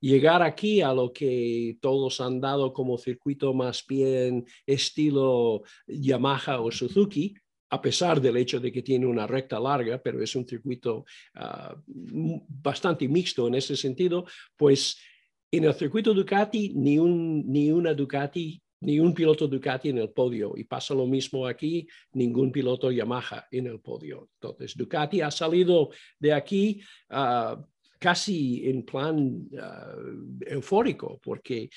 B: llegar aquí a lo que todos han dado como circuito más bien estilo Yamaha o Suzuki, a pesar del hecho de que tiene una recta larga, pero es un circuito ah, bastante mixto en ese sentido, pues en el circuito Ducati ni, un, ni una Ducati, ni un piloto Ducati en el podio. Y pasa lo mismo aquí, ningún piloto Yamaha en el podio. Entonces, Ducati ha salido de aquí ah, casi en plan ah, eufórico, porque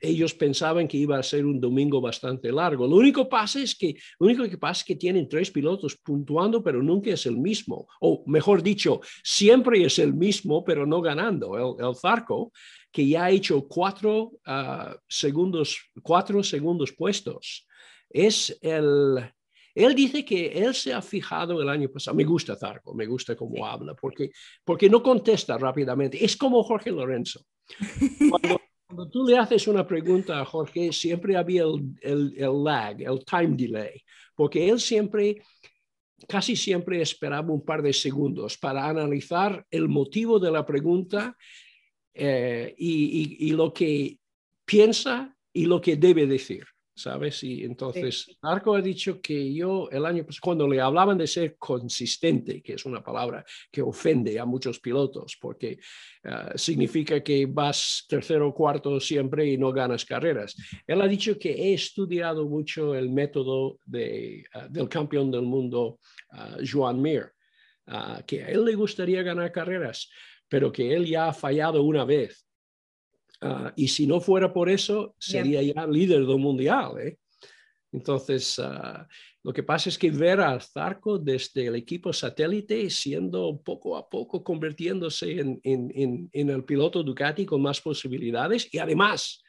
B: ellos pensaban que iba a ser un domingo bastante largo. Lo único, pasa es que, lo único que pasa es que tienen tres pilotos puntuando, pero nunca es el mismo. O mejor dicho, siempre es el mismo, pero no ganando. El, Zarco, que ya ha hecho cuatro, ah, segundos, cuatro segundos puestos, es el... Él dice que él se ha fijado el año pasado. Me gusta Zarco, me gusta cómo habla, porque, porque no contesta rápidamente. Es como Jorge Lorenzo. Cuando, cuando tú le haces una pregunta a Jorge, siempre había el, el, lag, el time delay, porque él siempre, casi siempre esperaba un par de segundos para analizar el motivo de la pregunta eh, y, y, lo que piensa y lo que debe decir. ¿Sabes? Y entonces Arco ha dicho que yo el año pasado, cuando le hablaban de ser consistente, que es una palabra que ofende a muchos pilotos, porque ah, significa que vas tercero o cuarto siempre y no ganas carreras. Él ha dicho que he estudiado mucho el método de, ah, del campeón del mundo, uh, Joan Mir, que a él le gustaría ganar carreras, pero que él ya ha fallado una vez Ah, y si no fuera por eso, sería ya líder del mundial. ¿eh? Entonces, ah, lo que pasa es que ver a Zarco desde el equipo satélite siendo poco a poco convirtiéndose en, en, en, el piloto Ducati con más posibilidades y además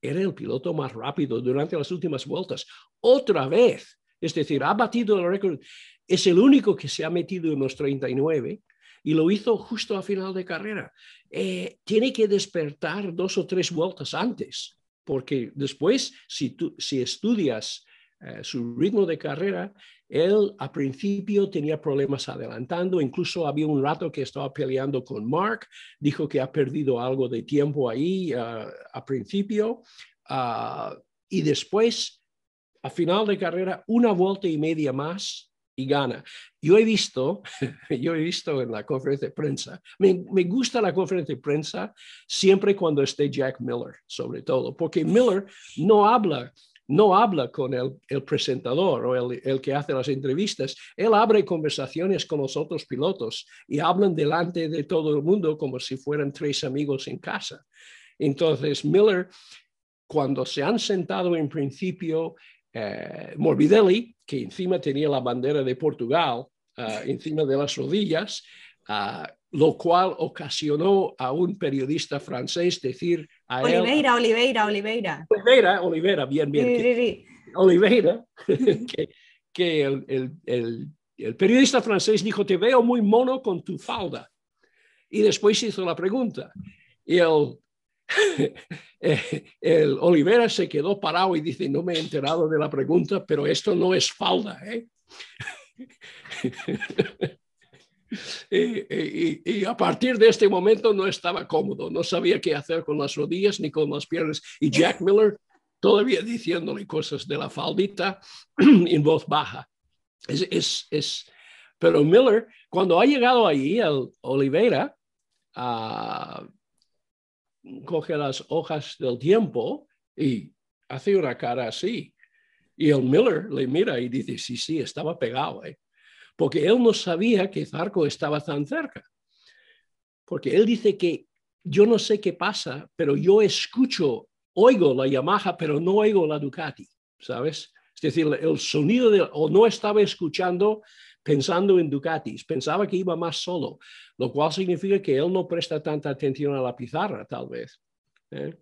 B: era el piloto más rápido durante las últimas vueltas. Otra vez, es decir, ha batido el récord, es el único que se ha metido en los 39 y lo hizo justo a final de carrera. Eh, tiene que despertar dos o tres vueltas antes, porque después, si, estudias eh, su ritmo de carrera, él a principio tenía problemas adelantando, incluso había un rato que estaba peleando con Mark, dijo que ha perdido algo de tiempo ahí uh, a principio, uh, y después, a final de carrera, una vuelta y media más y gana. Yo he visto, yo he visto en la conferencia de prensa, me, me, gusta la conferencia de prensa siempre cuando esté Jack Miller, sobre todo, porque Miller no habla, no habla con el, el presentador o el, el, que hace las entrevistas, él abre conversaciones con los otros pilotos y hablan delante de todo el mundo como si fueran tres amigos en casa. Entonces, Miller, cuando se han sentado en principio eh, Morbidelli, que encima tenía la bandera de Portugal uh, encima de las rodillas, uh, lo cual ocasionó a un periodista francés decir a
A: Oliveira,
B: él...
A: Oliveira, Oliveira.
B: Oliveira, Oliveira, bien, bien.
A: Sí,
B: que,
A: sí, sí.
B: Oliveira, que, que el, el, el, el periodista francés dijo, te veo muy mono con tu falda. Y después hizo la pregunta. Y el, eh, el Olivera se quedó parado y dice, no me he enterado de la pregunta, pero esto no es falda. ¿eh? y, a partir de este momento no estaba cómodo, no sabía qué hacer con las rodillas ni con las piernas. Y Jack Miller todavía diciéndole cosas de la faldita en voz baja. Es, es, pero Miller, cuando ha llegado allí, el Oliveira, ah, coge las hojas del tiempo y hace una cara así. Y el Miller le mira y dice, sí, sí, estaba pegado, ¿eh? porque él no sabía que Zarco estaba tan cerca. Porque él dice que yo no sé qué pasa, pero yo escucho, oigo la Yamaha, pero no oigo la Ducati, ¿sabes? Es decir, el sonido de, o no estaba escuchando pensando en Ducatis, pensaba que iba más solo, lo cual significa que él no presta tanta atención a la pizarra, tal vez. ¿eh?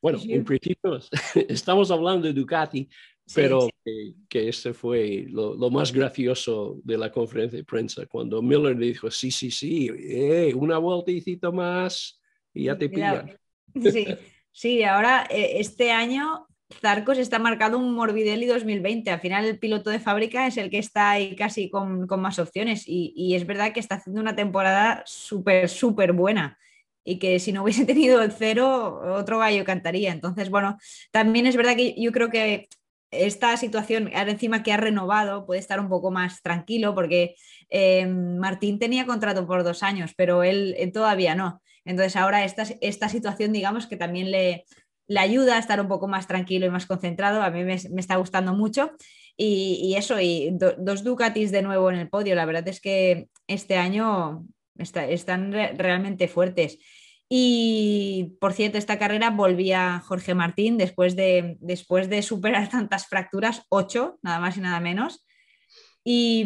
B: Bueno,
A: Sí.
B: en principio estamos hablando de Ducati, pero
A: sí.
B: Que, que ese fue lo, lo más gracioso de la conferencia de prensa, cuando Miller dijo, sí, sí, sí, eh, una vueltecita más y ya te pillan.
A: Sí, sí, ahora eh, este año Zarco se está marcando un Morbidelli 2020. Al final el piloto de fábrica es el que está ahí casi con, con más opciones y, y es verdad que está haciendo una temporada súper, súper buena y que si no hubiese tenido el cero, otro gallo cantaría. Entonces, bueno, también es verdad que yo creo que esta situación, ahora encima que ha renovado, puede estar un poco más tranquilo porque eh, Martín tenía contrato por dos años, pero él, él todavía no. Entonces ahora esta, esta situación, digamos, que también le, le ayuda a estar un poco más tranquilo y más concentrado. A mí me, está gustando mucho. Y, eso, y do, dos Ducatis de nuevo en el podio. La verdad es que este año está, están re, realmente fuertes. Y por cierto, esta carrera volvía Jorge Martín después de, después de superar tantas fracturas, ocho, nada más y nada menos. Y,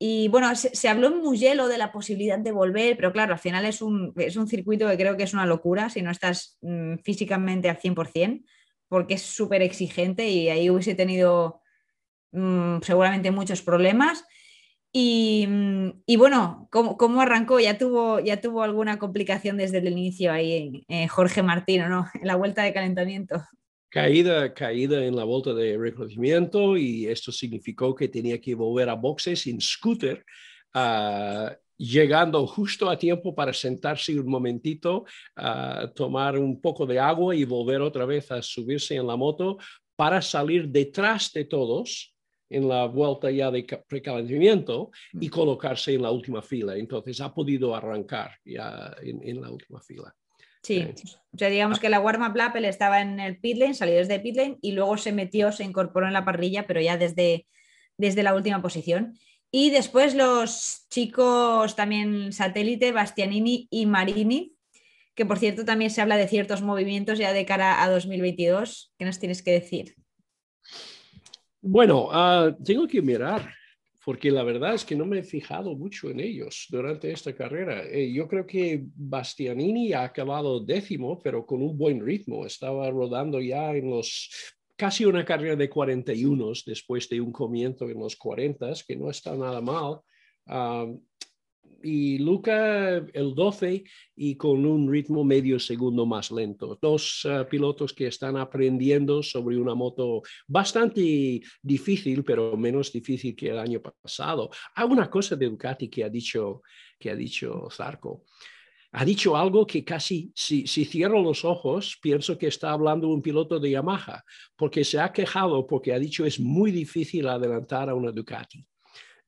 A: y, bueno, se, habló en Mugello de la posibilidad de volver, pero claro, al final es un, es un circuito que creo que es una locura si no estás mmm, físicamente al 100%, porque es súper exigente y ahí hubiese tenido mmm, seguramente muchos problemas. Y, bueno, ¿cómo, ¿cómo, arrancó? ¿Ya tuvo, ¿Ya tuvo alguna complicación desde el inicio ahí Jorge Martín o no? En la vuelta de calentamiento.
B: Caída, caída en la vuelta de reconocimiento y esto significó que tenía que volver a boxes en scooter, uh, llegando justo a tiempo para sentarse un momentito, uh, tomar un poco de agua y volver otra vez a subirse en la moto para salir detrás de todos en la vuelta ya de precalentamiento y colocarse en la última fila. Entonces ha podido arrancar ya en, en la última fila.
A: Sí, eh. o sea, digamos que la warm-up lap él estaba en el pit lane, salió desde pit lane y luego se metió, se incorporó en la parrilla, pero ya desde, desde la última posición. Y después los chicos también satélite, Bastianini y Marini, que por cierto también se habla de ciertos movimientos ya de cara a 2022. ¿Qué nos tienes que decir?
B: Bueno, uh, tengo que mirar, porque la verdad es que no me he fijado mucho en ellos durante esta carrera. Eh, yo creo que Bastianini ha acabado décimo, pero con un buen ritmo. Estaba rodando ya en los casi una carrera de 41 después de un comienzo en los 40, que no está nada mal. Uh, y Luca el 12 y con un ritmo medio segundo más lento. Dos uh, pilotos que están aprendiendo sobre una moto bastante difícil, pero menos difícil que el año pasado. Hay una cosa de Ducati que ha dicho, que ha dicho Zarco. Ha dicho algo que casi, si, si cierro los ojos, pienso que está hablando un piloto de Yamaha, porque se ha quejado porque ha dicho es muy difícil adelantar a una Ducati.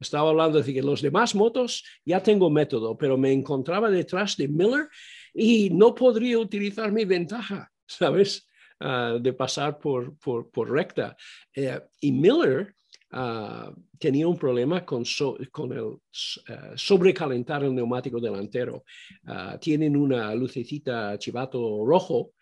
B: Estaba hablando de que los demás motos ya tengo método, pero me encontraba detrás de Miller y no podría utilizar mi ventaja, ¿sabes? Uh, de pasar por, por, por recta. Uh, y Miller uh, tenía un problema con, so, con el sobrecalentar el neumático delantero. tienen una lucecita chivato rojo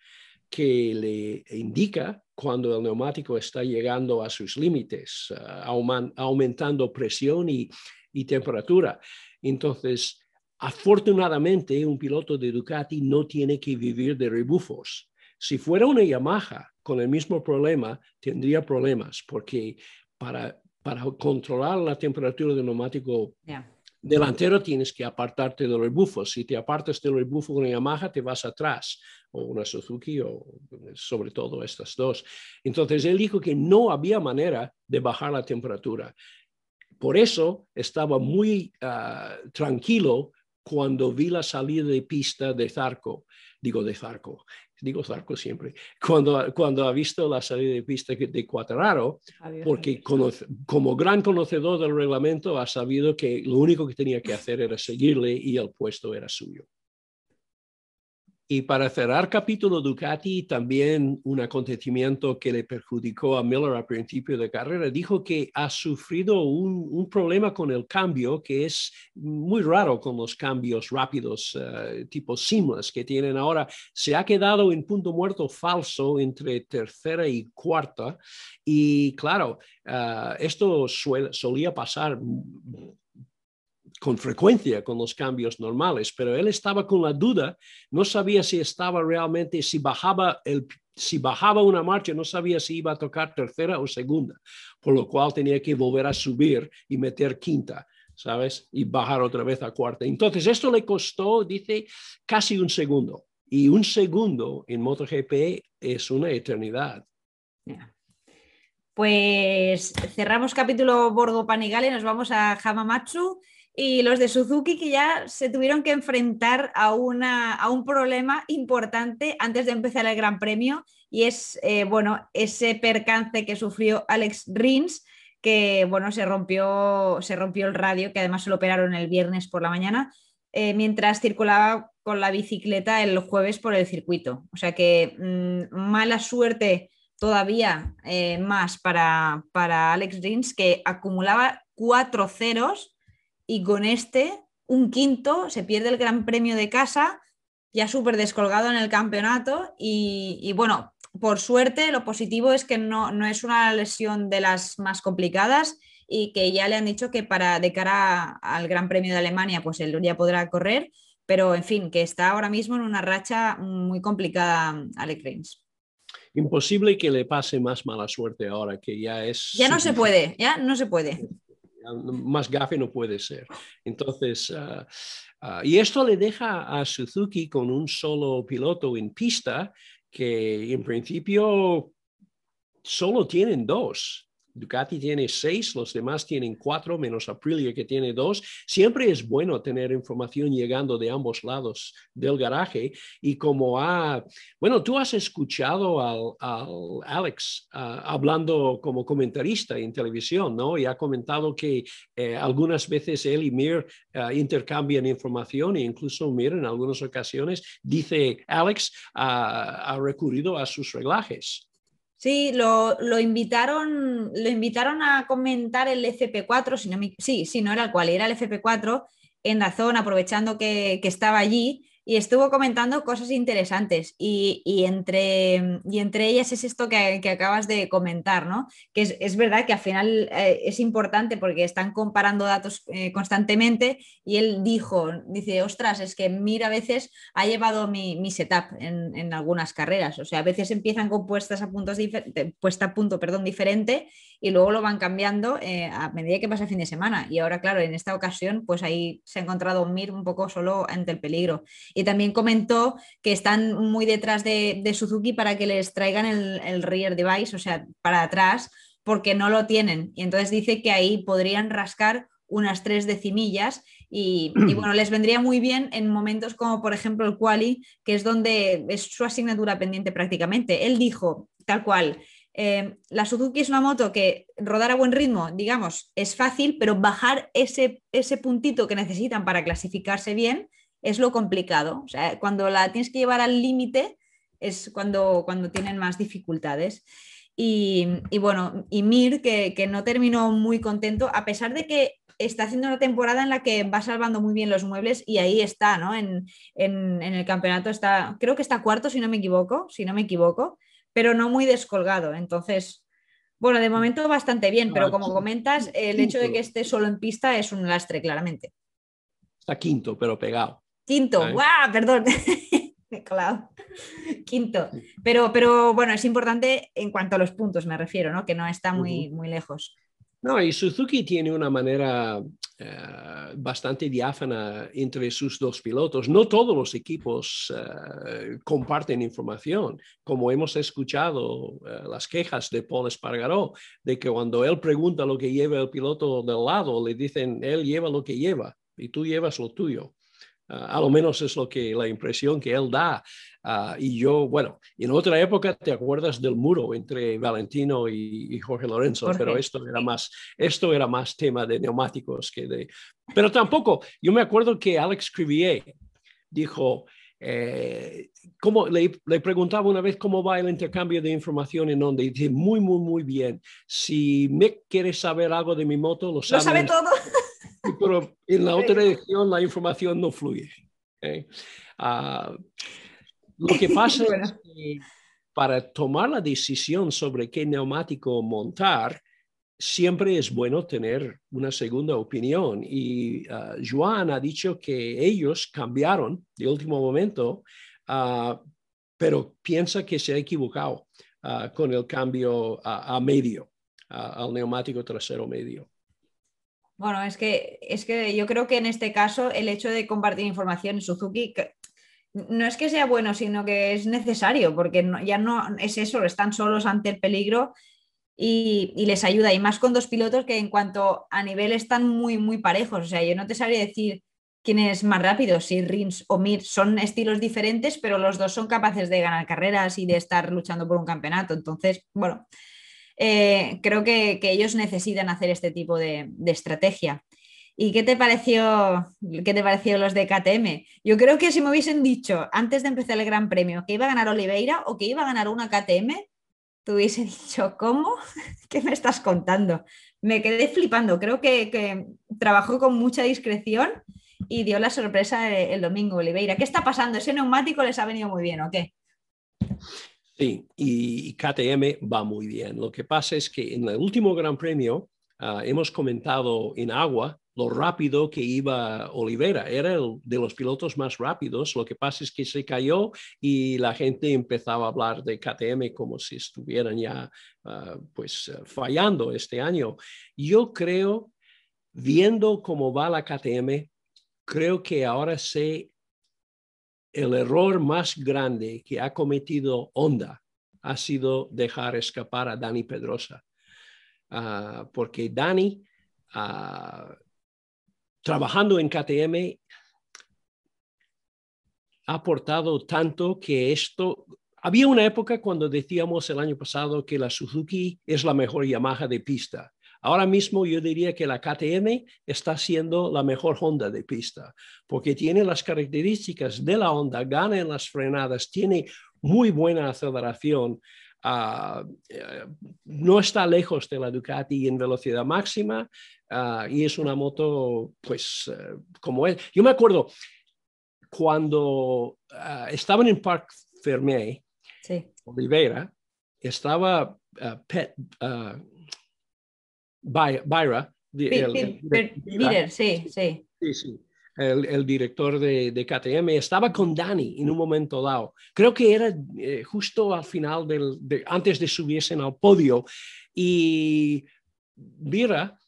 B: que le indica cuando el neumático está llegando a sus límites, uh, aumentando presión y, y, temperatura. Entonces, afortunadamente, un piloto de Ducati no tiene que vivir de rebufos. Si fuera una Yamaha con el mismo problema, tendría problemas, porque para, para controlar la temperatura del neumático delantero tienes que apartarte de los rebufos. Si te apartas del rebufo con Yamaha, te vas atrás, o una Suzuki, o sobre todo estas dos. Entonces él dijo que no había manera de bajar la temperatura. Por eso estaba muy ah, tranquilo cuando vi la salida de pista de Zarco, digo de Zarco, digo Zarco siempre, cuando, cuando ha visto la salida de pista de Cuatraro, porque como gran conocedor del reglamento ha sabido que lo único que tenía que hacer era seguirle y el puesto era suyo. Y para cerrar capítulo Ducati, también un acontecimiento que le perjudicó a Miller al principio de carrera, dijo que ha sufrido un, problema con el cambio que es muy raro con los cambios rápidos uh, tipo seamless que tienen ahora. Se ha quedado en punto muerto falso entre tercera y cuarta. Y claro, uh, esto solía pasar con frecuencia con los cambios normales, pero él estaba con la duda, no sabía si estaba realmente, si bajaba, el, si bajaba una marcha, no sabía si iba a tocar tercera o segunda, por lo cual tenía que volver a subir y meter quinta. ¿Sabes? Y bajar otra vez a cuarta. Entonces, esto le costó, dice, casi un segundo. Y un segundo en MotoGP es una eternidad.
A: Pues cerramos capítulo Borgo Panigale, nos vamos a Hamamatsu y los de Suzuki que ya se tuvieron que enfrentar a, una, a un problema importante antes de empezar el Gran Premio y es eh, bueno, ese percance que sufrió Alex Rins que bueno, se rompió, se rompió el radio, que además se lo operaron el viernes por la mañana, eh, mientras circulaba con la bicicleta el jueves por el circuito. O sea que mm, mala suerte todavía eh, más para, para Alex Rins, que acumulaba cuatro ceros y con este, un quinto, se pierde el Gran Premio de casa, ya súper descolgado en el campeonato y, bueno, por suerte lo positivo es que no, no, es una lesión de las más complicadas y que ya le han dicho que para de cara al Gran Premio de Alemania pues él ya podrá correr, pero en fin, que está ahora mismo en una racha muy complicada Alex Rins.
B: Imposible que le pase más mala suerte ahora que ya es...
A: Ya no se puede, ya no se puede
B: más gafe no puede ser. Entonces, ah, y esto le deja a Suzuki con un solo piloto en pista que en principio solo tienen dos. Ducati tiene seis, los demás tienen cuatro, menos Aprilia que tiene dos. Siempre es bueno tener información llegando de ambos lados del garaje. Y como ha, bueno, tú has escuchado al, Alex ah, hablando como comentarista en televisión, ¿no? Y ha comentado que eh, algunas veces él y Mir ah, intercambian información e incluso Mir en algunas ocasiones dice, Alex ha recurrido a sus reglajes.
A: Sí, lo, invitaron, lo invitaron a comentar el FP4, si no sí, sí, no era el cual, era el FP4 en la zona, aprovechando que, que estaba allí y estuvo comentando cosas interesantes y, entre, y entre ellas es esto que, acabas de comentar, ¿no? Que es, verdad que al final eh, es importante porque están comparando datos eh, constantemente y él dijo, dice, ostras, es que mira, a veces ha llevado mi, setup en, algunas carreras, o sea, a veces empiezan con puestas a puntos puesta a punto, perdón, diferente y luego lo van cambiando eh, a medida que pasa el fin de semana y ahora, claro, en esta ocasión, pues ahí se ha encontrado Mir un poco solo ante el peligro. Y también comentó que están muy detrás de, Suzuki para que les traigan el, rear device, o sea, para atrás, porque no lo tienen. Y entonces dice que ahí podrían rascar unas tres decimillas y, y, bueno, les vendría muy bien en momentos como por ejemplo el quali, que es donde es su asignatura pendiente prácticamente. Él dijo, tal cual, eh, la Suzuki es una moto que rodar a buen ritmo, digamos, es fácil, pero bajar ese, ese puntito que necesitan para clasificarse bien es lo complicado. O sea, cuando la tienes que llevar al límite es cuando, cuando tienen más dificultades. Y, bueno, y Mir, que, no terminó muy contento, a pesar de que está haciendo una temporada en la que va salvando muy bien los muebles y ahí está, ¿no? En, en, el campeonato está, creo que está cuarto, si no me equivoco, si no me equivoco, pero no muy descolgado. Entonces, bueno, de momento bastante bien, pero como comentas, el hecho de que esté solo en pista es un lastre, claramente.
B: Está quinto, pero pegado.
A: Quinto, ¡guau! Perdón. claro. Quinto. Pero, pero bueno, es importante en cuanto a los puntos, me refiero, ¿no? Que no está muy, muy lejos.
B: No, y Suzuki tiene una manera eh, bastante diáfana entre sus dos pilotos. No todos los equipos eh, comparten información, como hemos escuchado eh, las quejas de Paul Espargaró, de que cuando él pregunta lo que lleva el piloto del lado, le dicen, él lleva lo que lleva y tú llevas lo tuyo. Ah, a lo menos es lo que la impresión que él da. Ah, y yo, bueno, en otra época te acuerdas del muro entre Valentino y, Jorge Lorenzo, pero esto era más, esto era más tema de neumáticos que de. Pero tampoco, yo me acuerdo que Alex Crivier dijo. Eh, ¿cómo, le, le, preguntaba una vez cómo va el intercambio de información en donde dice muy, muy, muy bien. Si Mick quiere saber algo de mi moto, lo sabe.
A: Lo sabe todo.
B: pero en la otra dirección la información no fluye. ¿eh? Ah, lo que pasa es que para tomar la decisión sobre qué neumático montar, siempre es bueno tener una segunda opinión. Y uh, Joan ha dicho que ellos cambiaron de último momento, ah, pero piensa que se ha equivocado con el cambio a medio, al neumático trasero medio.
A: Bueno, es que, es que yo creo que en este caso el hecho de compartir información en Suzuki no es que sea bueno, sino que es necesario, porque ya no es eso, están solos ante el peligro y, les ayuda. Y más con dos pilotos que en cuanto a nivel están muy, muy parejos. O sea, yo no te sabría decir quién es más rápido, si Rins o Mir son estilos diferentes, pero los dos son capaces de ganar carreras y de estar luchando por un campeonato. Entonces, bueno, eh, creo que, ellos necesitan hacer este tipo de, estrategia. ¿Y qué te pareció qué te pareció los de KTM? Yo creo que si me hubiesen dicho antes de empezar el Gran Premio que iba a ganar Oliveira o que iba a ganar una KTM, te hubiese dicho, ¿cómo? ¿Qué me estás contando? Me quedé flipando. Creo que, trabajó con mucha discreción y dio la sorpresa el, el domingo Oliveira. ¿Qué está pasando? ¿Ese neumático les ha venido muy bien o qué?
B: Sí, y KTM va muy bien. Lo que pasa es que en el último Gran Premio ah, hemos comentado en agua lo rápido que iba Oliveira. Era el de los pilotos más rápidos. Lo que pasa es que se cayó y la gente empezaba a hablar de KTM como si estuvieran ya ah, pues fallando este año. Yo creo, viendo cómo va la KTM, creo que ahora sé el error más grande que ha cometido Honda ha sido dejar escapar a Dani Pedrosa. Ah, porque Dani, ah, trabajando en KTM, ha aportado tanto que esto... Había una época cuando decíamos el año pasado que la Suzuki es la mejor Yamaha de pista. Ahora mismo yo diría que la KTM está siendo la mejor Honda de pista, porque tiene las características de la Honda, gana en las frenadas, tiene muy buena aceleración, ah, eh, no está lejos de la Ducati en velocidad máxima ah, y es una moto, pues, eh, como es. Yo me acuerdo cuando uh, estaban en Parc Fermé, Oliveira, estaba Pet, Byra.
A: el, sí, sí.
B: Sí, sí. El, director de, de, KTM, estaba con Dani en un momento dado. Creo que era eh, justo al final, del, de, antes de subirse al podio. Y Vira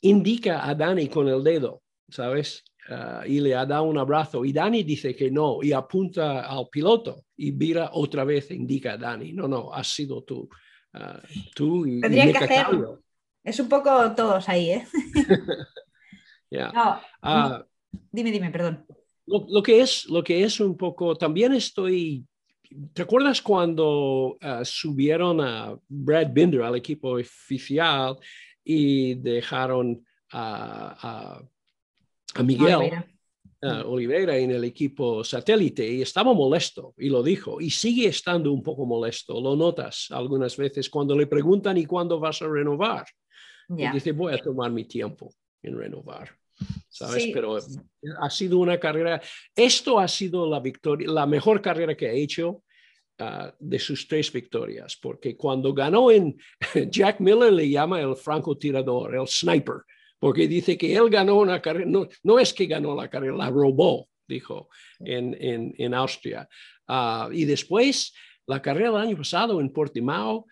B: indica a Dani con el dedo, ¿sabes? Ah, y le ha dado un abrazo. Y Dani dice que no y apunta al piloto. Y Vira otra vez indica a Dani, no, no, has sido tú. Uh, tú y,
A: Tendría que hacer, es un poco todos ahí, ¿eh? Ah, dime, dime, perdón.
B: Lo, que es, lo que es un poco, también estoy, ¿te acuerdas cuando ah, subieron a Brad Binder al equipo oficial y dejaron a, a, Miguel? Oliveira en el equipo satélite y estaba molesto y lo dijo y sigue estando un poco molesto, lo notas algunas veces cuando le preguntan y cuándo vas a renovar. Y dice, voy a tomar mi tiempo en renovar. ¿Sabes? Pero ha sido una carrera, esto ha sido la victoria, la mejor carrera que ha hecho ah, de sus tres victorias, porque cuando ganó en, Jack Miller le llama el francotirador, el sniper, porque dice que él ganó una carrera, no, no es que ganó la carrera, la robó, dijo en, en, en Austria. Ah, y después, la carrera del año pasado en Portimao,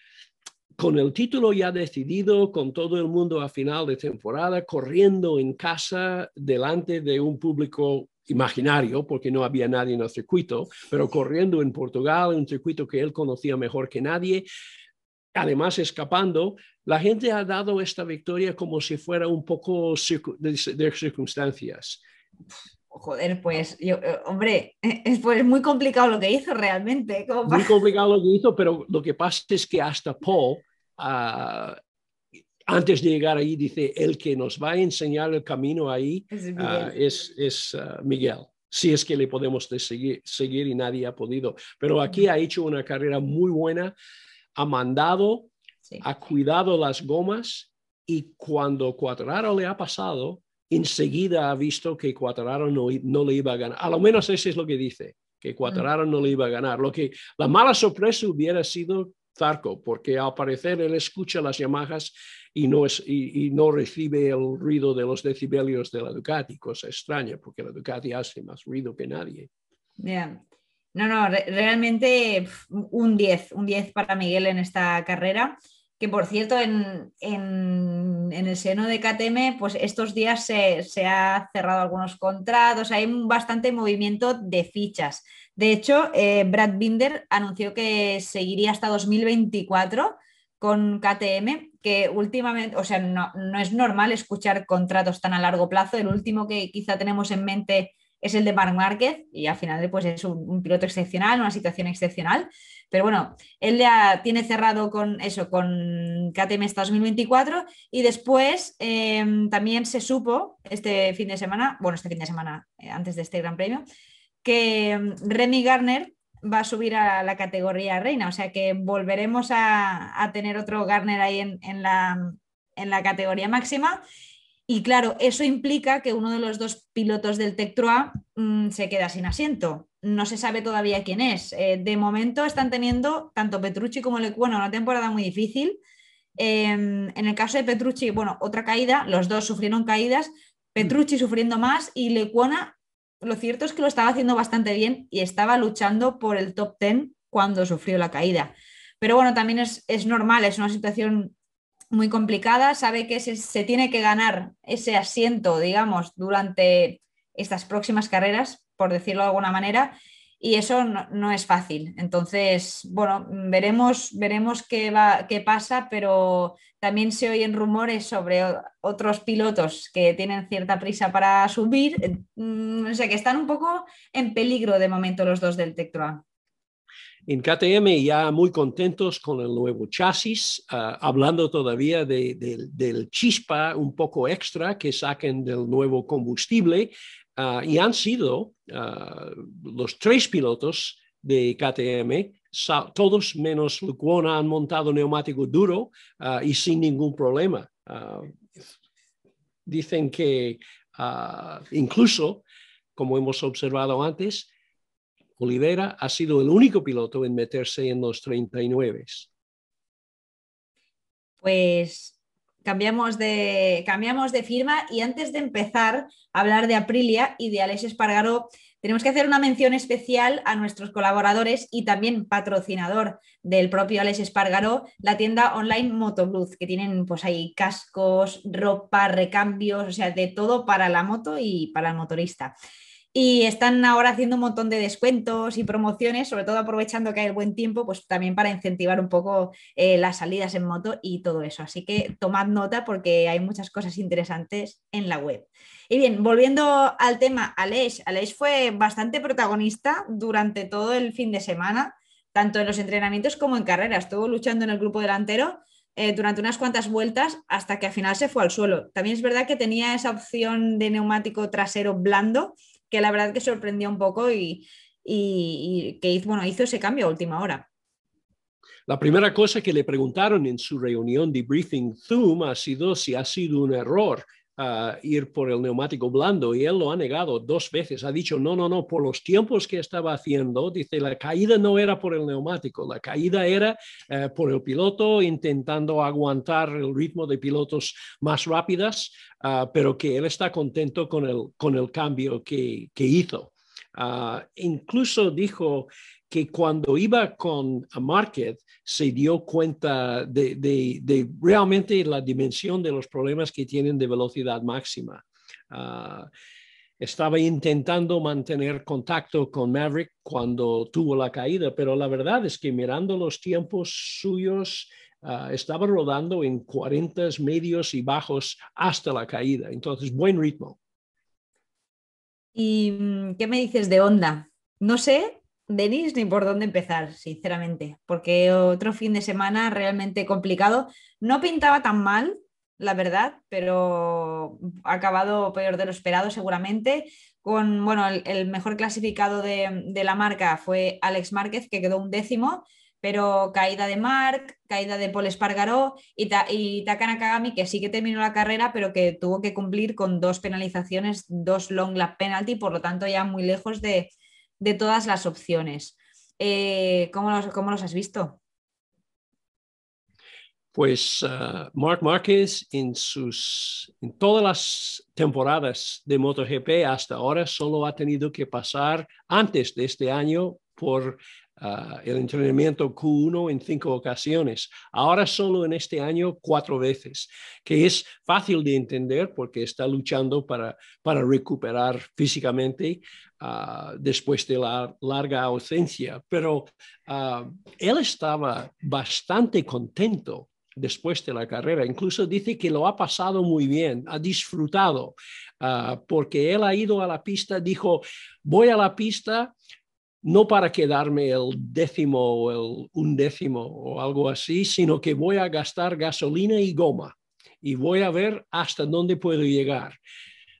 B: con el título ya decidido, con todo el mundo a final de temporada, corriendo en casa delante de un público imaginario, porque no había nadie en el circuito, pero corriendo en Portugal, un circuito que él conocía mejor que nadie, además escapando, la gente ha dado esta victoria como si fuera un poco de, circunstancias.
A: Joder, pues, yo, eh, hombre, es pues muy complicado lo que hizo realmente.
B: Muy complicado lo que hizo, pero lo que pasa es que hasta Paul, ah, antes de llegar ahí, dice, el que nos va a enseñar el camino ahí es, ah, ah, Miguel. Si es que le podemos seguir, seguir y nadie ha podido. Pero aquí ha hecho una carrera muy buena, ha mandado, ha cuidado las gomas y cuando Cuadraro le ha pasado, enseguida ha visto que Cuadraro no, no le iba a ganar. A lo menos eso es lo que dice, que Cuadraro no le iba a ganar. Lo que la mala sorpresa hubiera sido Zarco, porque al parecer él escucha las Yamahas y no, es, y, no recibe el ruido de los decibelios de la Ducati, cosa extraña, porque la Ducati hace más ruido que nadie.
A: No, no, realmente un 10, un 10 para Miguel en esta carrera que por cierto en, el seno de KTM, pues estos días se, se, ha cerrado algunos contratos, hay bastante movimiento de fichas. De hecho, eh, Brad Binder anunció que seguiría hasta 2024 con KTM, que últimamente, o sea, no, no es normal escuchar contratos tan a largo plazo. El último que quizá tenemos en mente es el de Mark Márquez y al final pues es un, piloto excepcional, una situación excepcional. Pero bueno, él ya tiene cerrado con eso, con KTM hasta 2024 y después em, también se supo este fin de semana, bueno, este fin de semana eh, antes de este Gran Premio, que em, Remy Garner va a subir a la categoría reina, o sea que volveremos a, tener otro Garner ahí en, la, en la categoría máxima y claro, eso implica que uno de los dos pilotos del Tech mm, se queda sin asiento. No se sabe todavía quién es. Eh, de momento están teniendo tanto Petrucci como Lecuona una temporada muy difícil. Em, en el caso de Petrucci, bueno, otra caída, los dos sufrieron caídas, Petrucci sufriendo más y Lecuona, lo cierto es que lo estaba haciendo bastante bien y estaba luchando por el top 10 cuando sufrió la caída. Pero bueno, también es, es normal, es una situación muy complicada, sabe que se, tiene que ganar ese asiento, digamos, durante estas próximas carreras, por decirlo de alguna manera, y eso no, es fácil. Entonces, bueno, veremos, veremos qué, va, qué pasa, pero también se oyen rumores sobre otros pilotos que tienen cierta prisa para subir, mm, o sea, que están un poco en peligro de momento los dos del Tectroa.
B: En KTM ya muy contentos con el nuevo chasis, ah, hablando todavía del chispa un poco extra que saquen del nuevo combustible, ah, y han sido ah, los tres pilotos de KTM, todos menos Lucuona han montado neumático duro y sin ningún problema. dicen que incluso, como hemos observado antes, Olivera ha sido el único piloto en meterse en los 39.
A: Pues cambiamos de, cambiamos de firma y antes de empezar a hablar de Aprilia y de Alex Espargaró, tenemos que hacer una mención especial a nuestros colaboradores y también patrocinador del propio Alex Espargaró, la tienda online Motoblues, que tienen pues ahí cascos, ropa, recambios, o sea, de todo para la moto y para el motorista. Y están ahora haciendo un montón de descuentos y promociones, sobre todo aprovechando que hay el buen tiempo, pues también para incentivar un poco eh, las salidas en moto y todo eso. Así que tomad nota porque hay muchas cosas interesantes en la web. Y bien, volviendo al tema, Aleix. Aleix fue bastante protagonista durante todo el fin de semana, tanto en los entrenamientos como en carrera. Estuvo luchando en el grupo delantero eh, durante unas cuantas vueltas hasta que al final se fue al suelo. También es verdad que tenía esa opción de neumático trasero blando que la verdad que sorprendió un poco y, que hizo, bueno, hizo ese cambio a última hora.
B: La primera cosa que le preguntaron en su reunión de briefing Zoom ha sido si ha sido un error ir por el neumático blando y él lo ha negado dos veces. Ha dicho, no, no, no, por los tiempos que estaba haciendo, dice, la caída no era por el neumático, la caída era eh, por el piloto intentando aguantar el ritmo de pilotos más rápidas, ah, pero que él está contento con el, con el cambio que, que hizo. Ah, incluso dijo que cuando iba con Market se dio cuenta de, realmente la dimensión de los problemas que tienen de velocidad máxima. Ah, estaba intentando mantener contacto con Maverick cuando tuvo la caída, pero la verdad es que mirando los tiempos suyos, ah, estaba rodando en 40 medios y bajos hasta la caída. Entonces, buen ritmo.
A: ¿Y mm, qué me dices de Honda? No sé Denis, ni por dónde empezar, sinceramente, porque otro fin de semana realmente complicado. No pintaba tan mal, la verdad, pero ha acabado peor de lo esperado seguramente. Con, bueno, el, mejor clasificado de, la marca fue Alex Márquez, que quedó un décimo, pero caída de Marc, caída de Paul Espargaró y, y Takana Kagami, que sí que terminó la carrera, pero que tuvo que cumplir con dos penalizaciones, dos long lap penalty, por lo tanto ya muy lejos de, de todas las opciones. Eh, ¿cómo, los, has visto?
B: Pues uh, Mark Marquez en, sus, en todas las temporadas de MotoGP hasta ahora solo ha tenido que pasar antes de este año por uh, el entrenamiento Q1 en cinco ocasiones. Ahora solo en este año cuatro veces, que es fácil de entender porque está luchando para, para recuperar físicamente Ah, después de la larga ausencia, pero ah, él estaba bastante contento después de la carrera. Incluso dice que lo ha pasado muy bien, ha disfrutado, ah, porque él ha ido a la pista, dijo, voy a la pista no para quedarme el décimo o el undécimo o algo así, sino que voy a gastar gasolina y goma y voy a ver hasta dónde puedo llegar.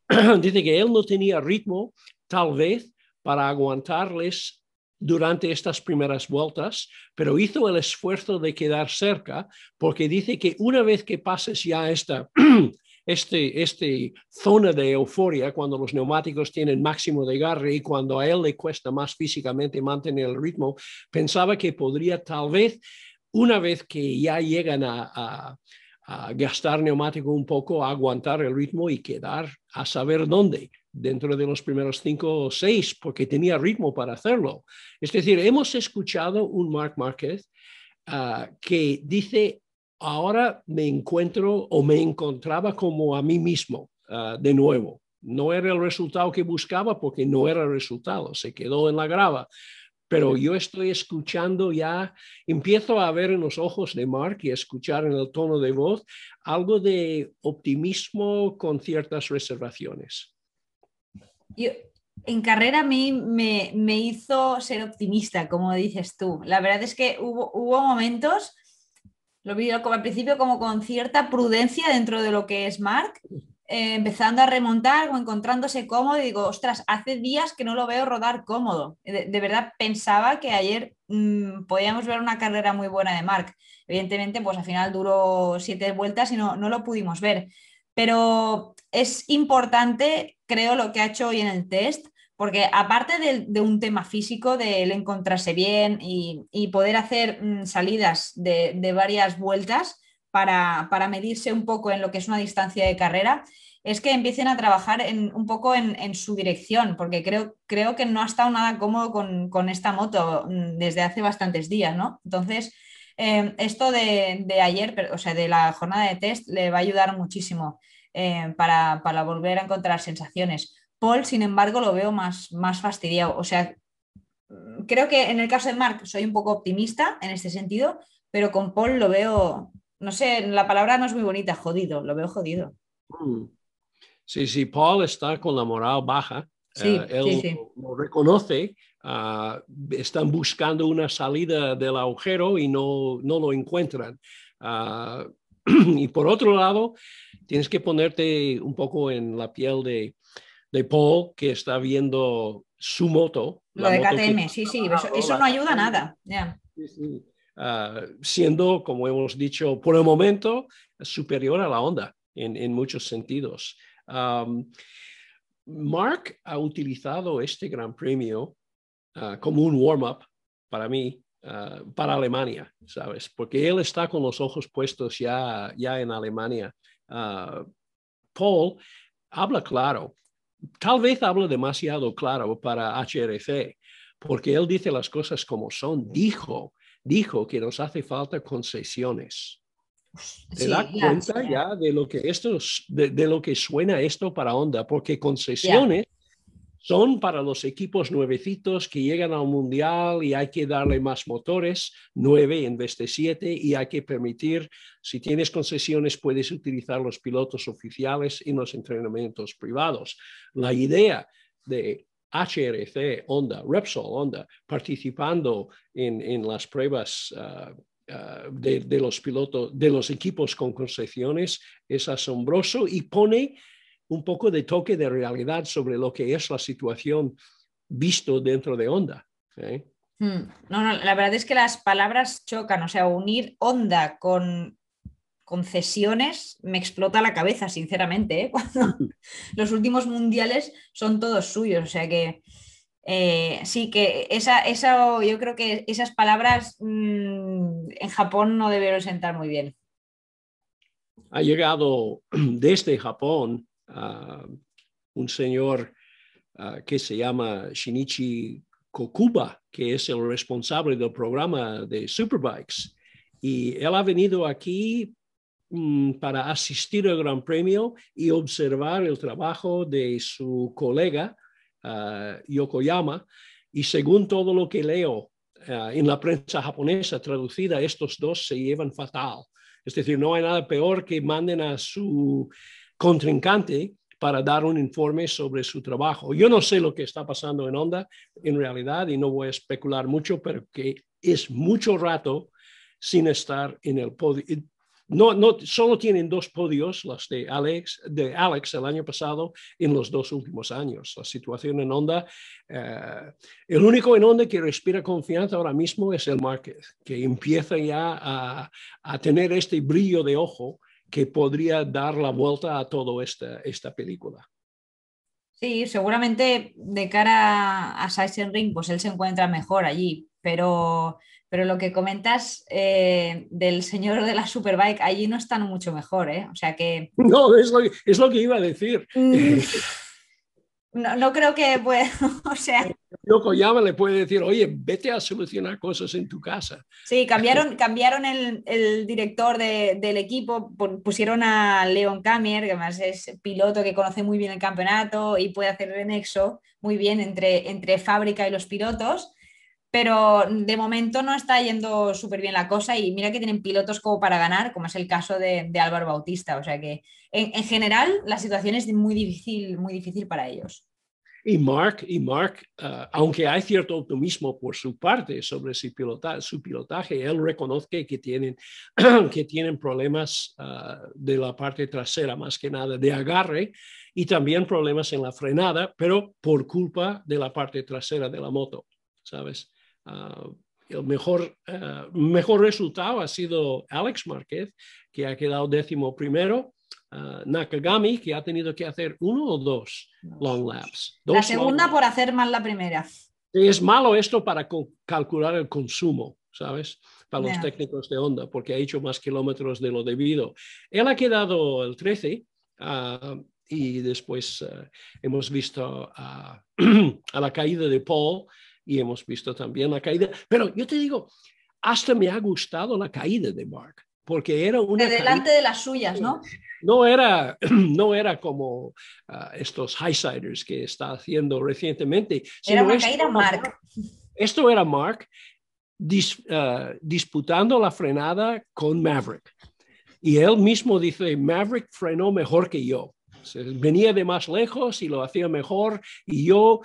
B: Dice que él no tenía ritmo, tal vez para aguantarles durante estas primeras vueltas, pero hizo el esfuerzo de quedar cerca porque dice que una vez que pases ya esta, este, este zona de euforia, cuando los neumáticos tienen máximo de agarre y cuando a él le cuesta más físicamente mantener el ritmo, pensaba que podría tal vez, una vez que ya llegan a, gastar neumático un poco, aguantar el ritmo y quedar a saber dónde dentro de los primeros cinco o seis, porque tenía ritmo para hacerlo. Es decir, hemos escuchado un Mark Márquez ah, que dice, ahora me encuentro o me encontraba como a mí mismo ah, de nuevo. No era el resultado que buscaba porque no era el resultado, se quedó en la grava. Pero yo estoy escuchando ya, empiezo a ver en los ojos de Mark y a escuchar en el tono de voz algo de optimismo con ciertas reservaciones
A: en carrera a mí me, hizo ser optimista, como dices tú. La verdad es que hubo, hubo momentos, lo vi como al principio como con cierta prudencia dentro de lo que es Mark, eh, empezando a remontar o encontrándose cómodo y digo, ostras, hace días que no lo veo rodar cómodo. De, verdad pensaba que ayer mm, podíamos ver una carrera muy buena de Mark. Evidentemente, pues al final duró siete vueltas y no, no lo pudimos ver. Pero es importante, creo, lo que ha hecho hoy en el test, porque aparte de, un tema físico, de encontrarse bien y, poder hacer mm, salidas de, varias vueltas para, medirse un poco en lo que es una distancia de carrera, es que empiecen a trabajar un poco en, su dirección, porque creo, creo que no ha estado nada cómodo con, esta moto mm, desde hace bastantes días, ¿no? Entonces, eh, esto de, ayer, o sea, de la jornada de test, le va a ayudar muchísimo. Eh, para, volver a encontrar sensaciones. Paul, sin embargo, lo veo más, más fastidiado. O sea, creo que en el caso de Mark soy un poco optimista en este sentido, pero con Paul lo veo, no sé, la palabra no es muy bonita, jodido, lo veo jodido.
B: Mm. Sí, sí, Paul está con la moral baja.
A: Sí, eh, él
B: Lo, reconoce, ah, están buscando una salida del agujero y no, no lo encuentran. Ah, y por otro lado, tienes que ponerte un poco en la piel de, de Paul, que está viendo su moto.
A: Lo de KTM, sí, sí, eso, no ayuda a nada.
B: Ah, siendo, como hemos dicho, por el momento superior a la Honda. en, muchos sentidos. Mark ha utilizado este Gran Premio ah, como un warm-up para mí, ah, para Alemania, ¿sabes? Porque él está con los ojos puestos ya, ya en Alemania. Paul habla claro, tal vez habla demasiado claro para HRC, porque él dice las cosas como son. Dijo, dijo que nos hace falta concesiones. ¿Te da cuenta ya de lo que esto, de, lo que suena esto para Honda? Porque concesiones son para los equipos nuevecitos que llegan al mundial y hay que darle más motores, nueve en vez de siete, y hay que permitir, si tienes concesiones, puedes utilizar los pilotos oficiales en los entrenamientos privados. La idea de HRC, Honda, Repsol, Honda, participando en, las pruebas ah, ah, de, los pilotos, de los equipos con concesiones, es asombroso y pone un poco de toque de realidad sobre lo que es la situación visto dentro de Honda. ¿eh?
A: Hmm. No, no, la verdad es que las palabras chocan, o sea, unir Honda con concesiones me explota la cabeza, sinceramente, ¿eh? cuando los últimos mundiales son todos suyos, o sea que eh, sí que esa, yo creo que esas palabras mm, en Japón no debieron sentar muy bien.
B: Ha llegado desde Japón un señor que se llama Shinichi Kokuba, que es el responsable del programa de Superbikes. Y él ha venido aquí Mm, para asistir al Gran Premio y observar el trabajo de su colega Yokoyama. Y según todo lo que leo en la prensa japonesa traducida, estos dos se llevan fatal. Es decir, no hay nada peor que manden a su contrincante para dar un informe sobre su trabajo. Yo no sé lo que está pasando en Honda en realidad y no voy a especular mucho, pero que es mucho rato sin estar en el podio, no, no, solo tienen dos podios, los de Alex, de Alex el año pasado, en los dos últimos años. La situación en Honda, eh, el único en Honda que respira confianza ahora mismo es el Márquez, que empieza ya a, a, tener este brillo de ojo que podría dar la vuelta a toda esta, esta película.
A: Sí, seguramente de cara a Ring, pues él se encuentra mejor allí, pero pero lo que comentas eh, del señor de la Superbike, allí no están mucho mejor, ¿eh? O sea que...
B: No, es lo, que iba a decir. Mm.
A: No, creo que pueda, o sea...
B: Yokoyama le puede decir, oye, vete a solucionar cosas en tu casa.
A: Sí, cambiaron, cambiaron el, director del equipo, pusieron a Leon Kamier, que además es piloto que conoce muy bien el campeonato y puede hacer el nexo muy bien entre, entre fábrica y los pilotos pero de momento no está yendo súper bien la cosa y mira que tienen pilotos como para ganar, como es el caso de, Álvaro Bautista. O sea que en, general la situación es muy difícil, muy difícil para ellos.
B: Y Mark, y Mark uh, aunque hay cierto optimismo por su parte sobre su, pilotaje, él reconoce que tienen, que tienen problemas uh, de la parte trasera, más que nada de agarre, y también problemas en la frenada, pero por culpa de la parte trasera de la moto, ¿sabes? Ah, el mejor, mejor resultado ha sido Alex Márquez, que ha quedado décimo primero. Ah, Nakagami, que ha tenido que hacer uno o dos long laps.
A: la segunda por hacer mal la primera.
B: Es malo esto para calcular el consumo, ¿sabes? Para los técnicos de Honda, porque ha hecho más kilómetros de lo debido. Él ha quedado el 13 y después hemos visto a la caída de Paul y hemos visto también la caída. Pero yo te digo, hasta me ha gustado la caída de Mark, porque era una...
A: De delante de las suyas, ¿no?
B: No era, no era como ah, estos highsiders que está haciendo recientemente.
A: Era una caída Mark.
B: Esto era Mark ah, disputando la frenada con Maverick. Y él mismo dice, Maverick frenó mejor que yo. Venía de más lejos y lo hacía mejor y yo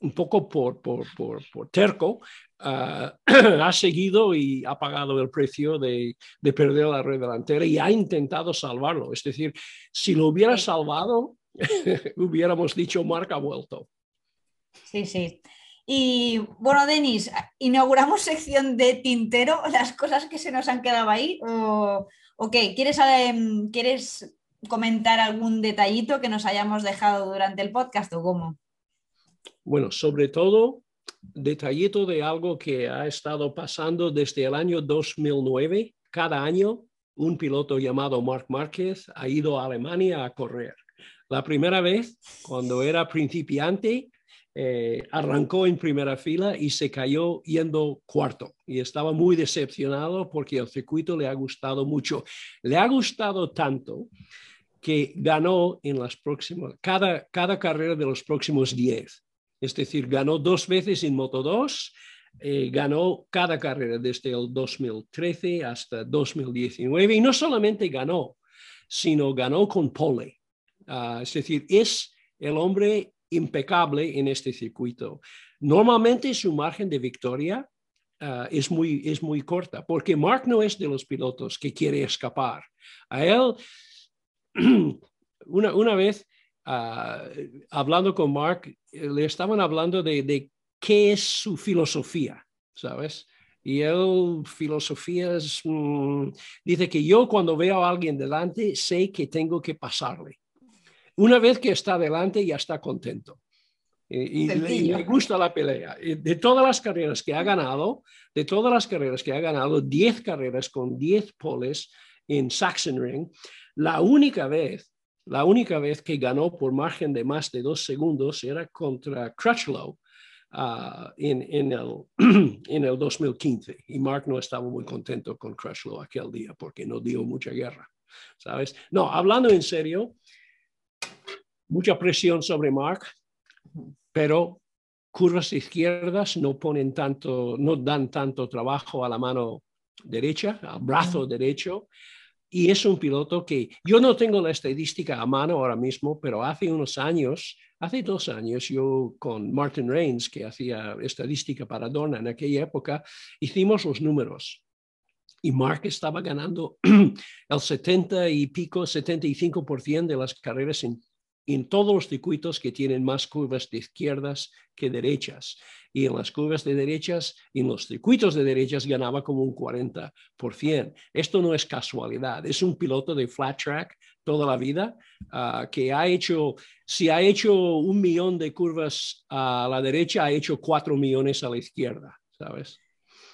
B: un poco por, por, por, por terco, uh, ha seguido y ha pagado el precio de, de, perder la red delantera y ha intentado salvarlo. Es decir, si lo hubiera salvado, hubiéramos dicho marca vuelto.
A: Sí, sí. Y bueno, Denis, ¿inauguramos sección de tintero, las cosas que se nos han quedado ahí? ¿O, qué? ¿Quieres, em, ¿Quieres comentar algún detallito que nos hayamos dejado durante el podcast o cómo?
B: Bueno, sobre todo, detallito de algo que ha estado pasando desde el año 2009. Cada año, un piloto llamado Marc Márquez ha ido a Alemania a correr. La primera vez, cuando era principiante, eh, arrancó en primera fila y se cayó yendo cuarto. Y estaba muy decepcionado porque el circuito le ha gustado mucho. Le ha gustado tanto que ganó en las próximas, cada, cada carrera de los próximos 10. Es decir, ganó dos veces en Moto 2, eh, ganó cada carrera desde el 2013 hasta 2019 y no solamente ganó, sino ganó con pole. Ah, es decir, es el hombre impecable en este circuito. Normalmente su margen de victoria ah, es, muy, es muy corta, porque Mark no es de los pilotos que quiere escapar. A él una, una vez, ah, hablando con Mark, le estaban hablando de, de, qué es su filosofía, ¿sabes? Y él, filosofía es, mm, dice que yo cuando veo a alguien delante, sé que tengo que pasarle. Una vez que está delante, ya está contento. Y, le, gusta la pelea. De todas las carreras que ha ganado, de todas las carreras que ha ganado, 10 carreras con 10 poles en Sachsenring, la única vez, la única vez que ganó por margen de más de dos segundos era contra Crutchlow uh, en, en, el, en el 2015. Y Mark no estaba muy contento con Crutchlow aquel día porque no dio mucha guerra, ¿sabes? No, hablando en serio, mucha presión sobre Mark, pero curvas izquierdas no ponen tanto, no dan tanto trabajo a la mano derecha, al brazo derecho, y es un piloto que yo no tengo la estadística a mano ahora mismo, pero hace unos años, hace dos años, yo con Martin Reigns, que hacía estadística para Dorna en aquella época, hicimos los números. Y Mark estaba ganando el 70 y pico, 75% de las carreras en en todos los circuitos que tienen más curvas de izquierdas que derechas. Y en las curvas de derechas, en los circuitos de derechas ganaba como un 40%. Esto no es casualidad, es un piloto de flat track toda la vida ah, que ha hecho, si ha hecho un millón de curvas a la derecha, ha hecho cuatro millones a la izquierda, ¿sabes?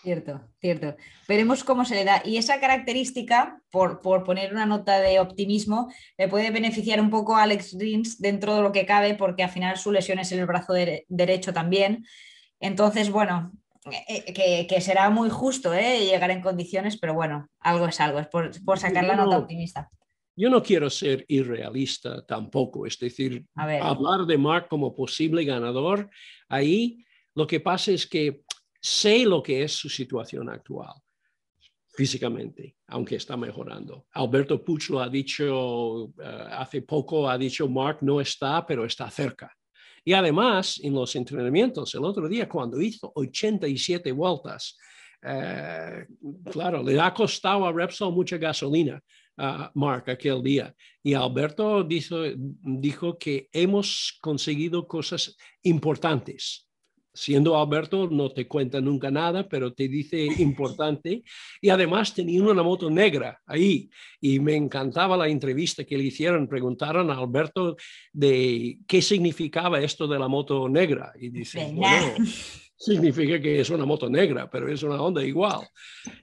A: Cierto, cierto. Veremos cómo se le da. Y esa característica, por, por, poner una nota de optimismo, le puede beneficiar un poco a Alex Rins dentro de lo que cabe, porque al final su lesión es en el brazo derecho también. Entonces, bueno, eh, eh, que, será muy justo ¿eh? llegar en condiciones, pero bueno, algo es algo, es por, por sacar la nota optimista.
B: Yo no quiero ser irrealista tampoco, es decir, hablar de Mark como posible ganador, ahí lo que pasa es que sé lo que es su situación actual físicamente, aunque está mejorando. Alberto Puch ha dicho eh, hace poco, ha dicho Mark no está, pero está cerca. Y además, en los entrenamientos, el otro día cuando hizo 87 vueltas, eh, claro, le ha costado a Repsol mucha gasolina a Mark aquel día. Y Alberto dijo que hemos conseguido cosas importantes siendo Alberto, no te cuenta nunca nada, pero te dice importante. Y además tenía una moto negra ahí. Y me encantaba la entrevista que le hicieron. Preguntaron a Alberto de qué significaba esto de la moto negra. Y dice, bueno, significa que es una moto negra, pero es una onda igual.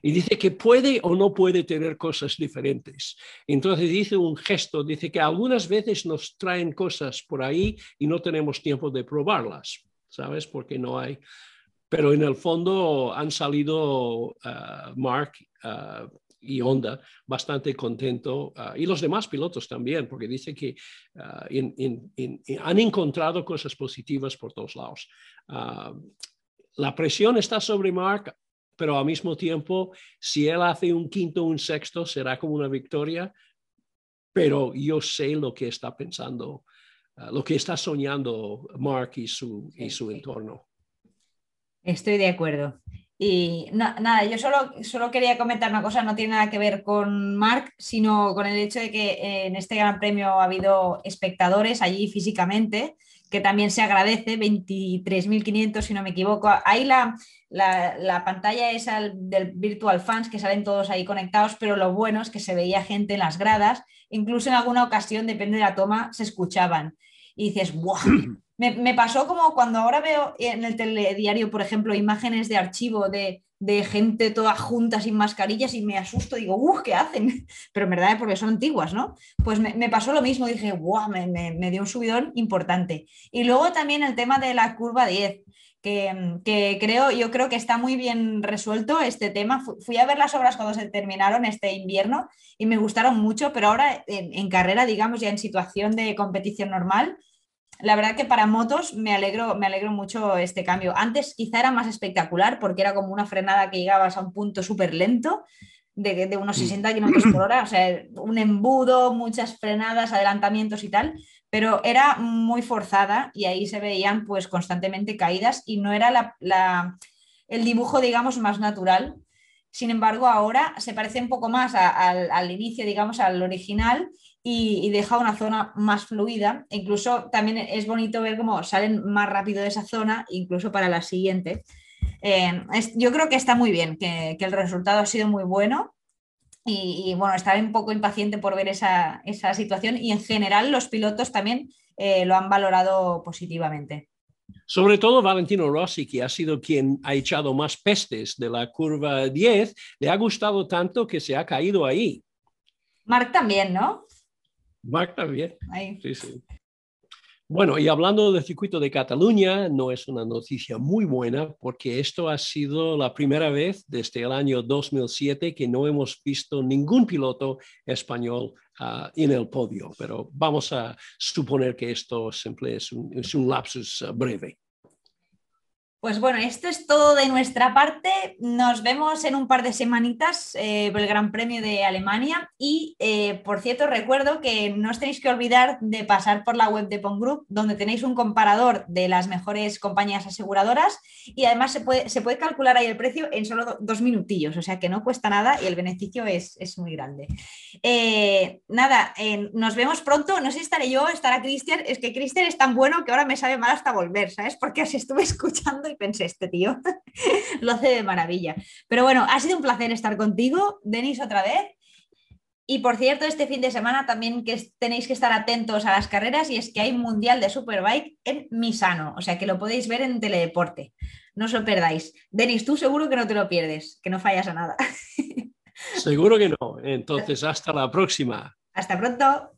B: Y dice que puede o no puede tener cosas diferentes. Entonces dice un gesto, dice que algunas veces nos traen cosas por ahí y no tenemos tiempo de probarlas ¿sabes? Porque no hay. Pero en el fondo han salido uh, Mark uh, y Honda bastante contento uh, y los demás pilotos también, porque dice que han encontrado cosas positivas por todos lados. la presión está sobre Mark, pero al mismo tiempo, si él hace un quinto o un sexto, será como una victoria, pero yo sé lo que está pensando Ah, lo que está soñando Mark y su, y su entorno.
A: Estoy de acuerdo. Y nada, yo solo, solo quería comentar una cosa, no tiene nada que ver con Mark, sino con el hecho de que en este Gran Premio ha habido espectadores allí físicamente que también se agradece, 23.500 si no me equivoco. Ahí la, la, pantalla es del Virtual Fans, que salen todos ahí conectados, pero lo bueno es que se veía gente en las gradas, incluso en alguna ocasión, depende de la toma, se escuchaban. Y dices, ¡buah! Me, pasó como cuando ahora veo en el telediario, por ejemplo, imágenes de archivo de, gente toda junta sin mascarillas y me asusto, digo, ¡uh! ¿Qué hacen? Pero en verdad es porque son antiguas, ¿no? Pues me, pasó lo mismo, dije, ¡guau! Me, me, dio un subidón importante. Y luego también el tema de la curva 10. Que, creo, yo creo que está muy bien resuelto este tema. Fui a ver las obras cuando se terminaron este invierno y me gustaron mucho, pero ahora en carrera, digamos, ya en situación de competición normal, la verdad que para motos me alegro, me alegro mucho este cambio. Antes quizá era más espectacular porque era como una frenada que llegabas a un punto súper lento, de, unos 60 kilómetros por hora, o sea, un embudo, muchas frenadas, adelantamientos y tal, pero era muy forzada y ahí se veían pues constantemente caídas y no era el dibujo, digamos, más natural. Sin embargo, ahora se parece un poco más al, al inicio, digamos, al original y, deja una zona más fluida. Incluso también es bonito ver cómo salen más rápido de esa zona, incluso para la siguiente. Eh, yo creo que está muy bien, que, el resultado ha sido muy bueno. Y, bueno, estaba un poco impaciente por ver esa, situación y en general los pilotos también eh, lo han valorado positivamente.
B: Sobre todo Valentino Rossi, que ha sido quien ha echado más pestes de la curva 10, le ha gustado tanto que se ha caído ahí.
A: Mark también, ¿no?
B: Marc también. Sí, sí. Bueno, y hablando del circuito de Cataluña, no es una noticia muy buena porque esto ha sido la primera vez desde el año 2007 que no hemos visto ningún piloto español ah, en el podio, pero vamos a suponer que esto siempre es un, lapsus ah, breve.
A: Pues bueno, esto es todo de nuestra parte. Nos vemos en un par de semanitas eh, por el Gran Premio de Alemania. Y eh, por cierto, recuerdo que no os tenéis que olvidar de pasar por la web de Pong Group, donde tenéis un comparador de las mejores compañías aseguradoras. Y además se puede, se puede calcular ahí el precio en solo dos minutillos, o sea que no cuesta nada y el beneficio es, muy grande. Eh, nada, nos vemos pronto. No sé si estaré yo, estará Cristian. Es que Cristian es tan bueno que ahora me sabe mal hasta volver, ¿sabes? Porque así estuve escuchando y pensé, este tío lo hace de maravilla. Pero bueno, ha sido un placer estar contigo, Denis, otra vez. Y por cierto, este fin de semana también que tenéis que estar atentos a las carreras y es que hay Mundial de Superbike en Misano, o sea que lo podéis ver en Teledeporte. No os lo perdáis. Denis, tú seguro que no te lo pierdes, que no fallas a nada.
B: Seguro que no. Entonces, hasta la próxima.
A: Hasta pronto.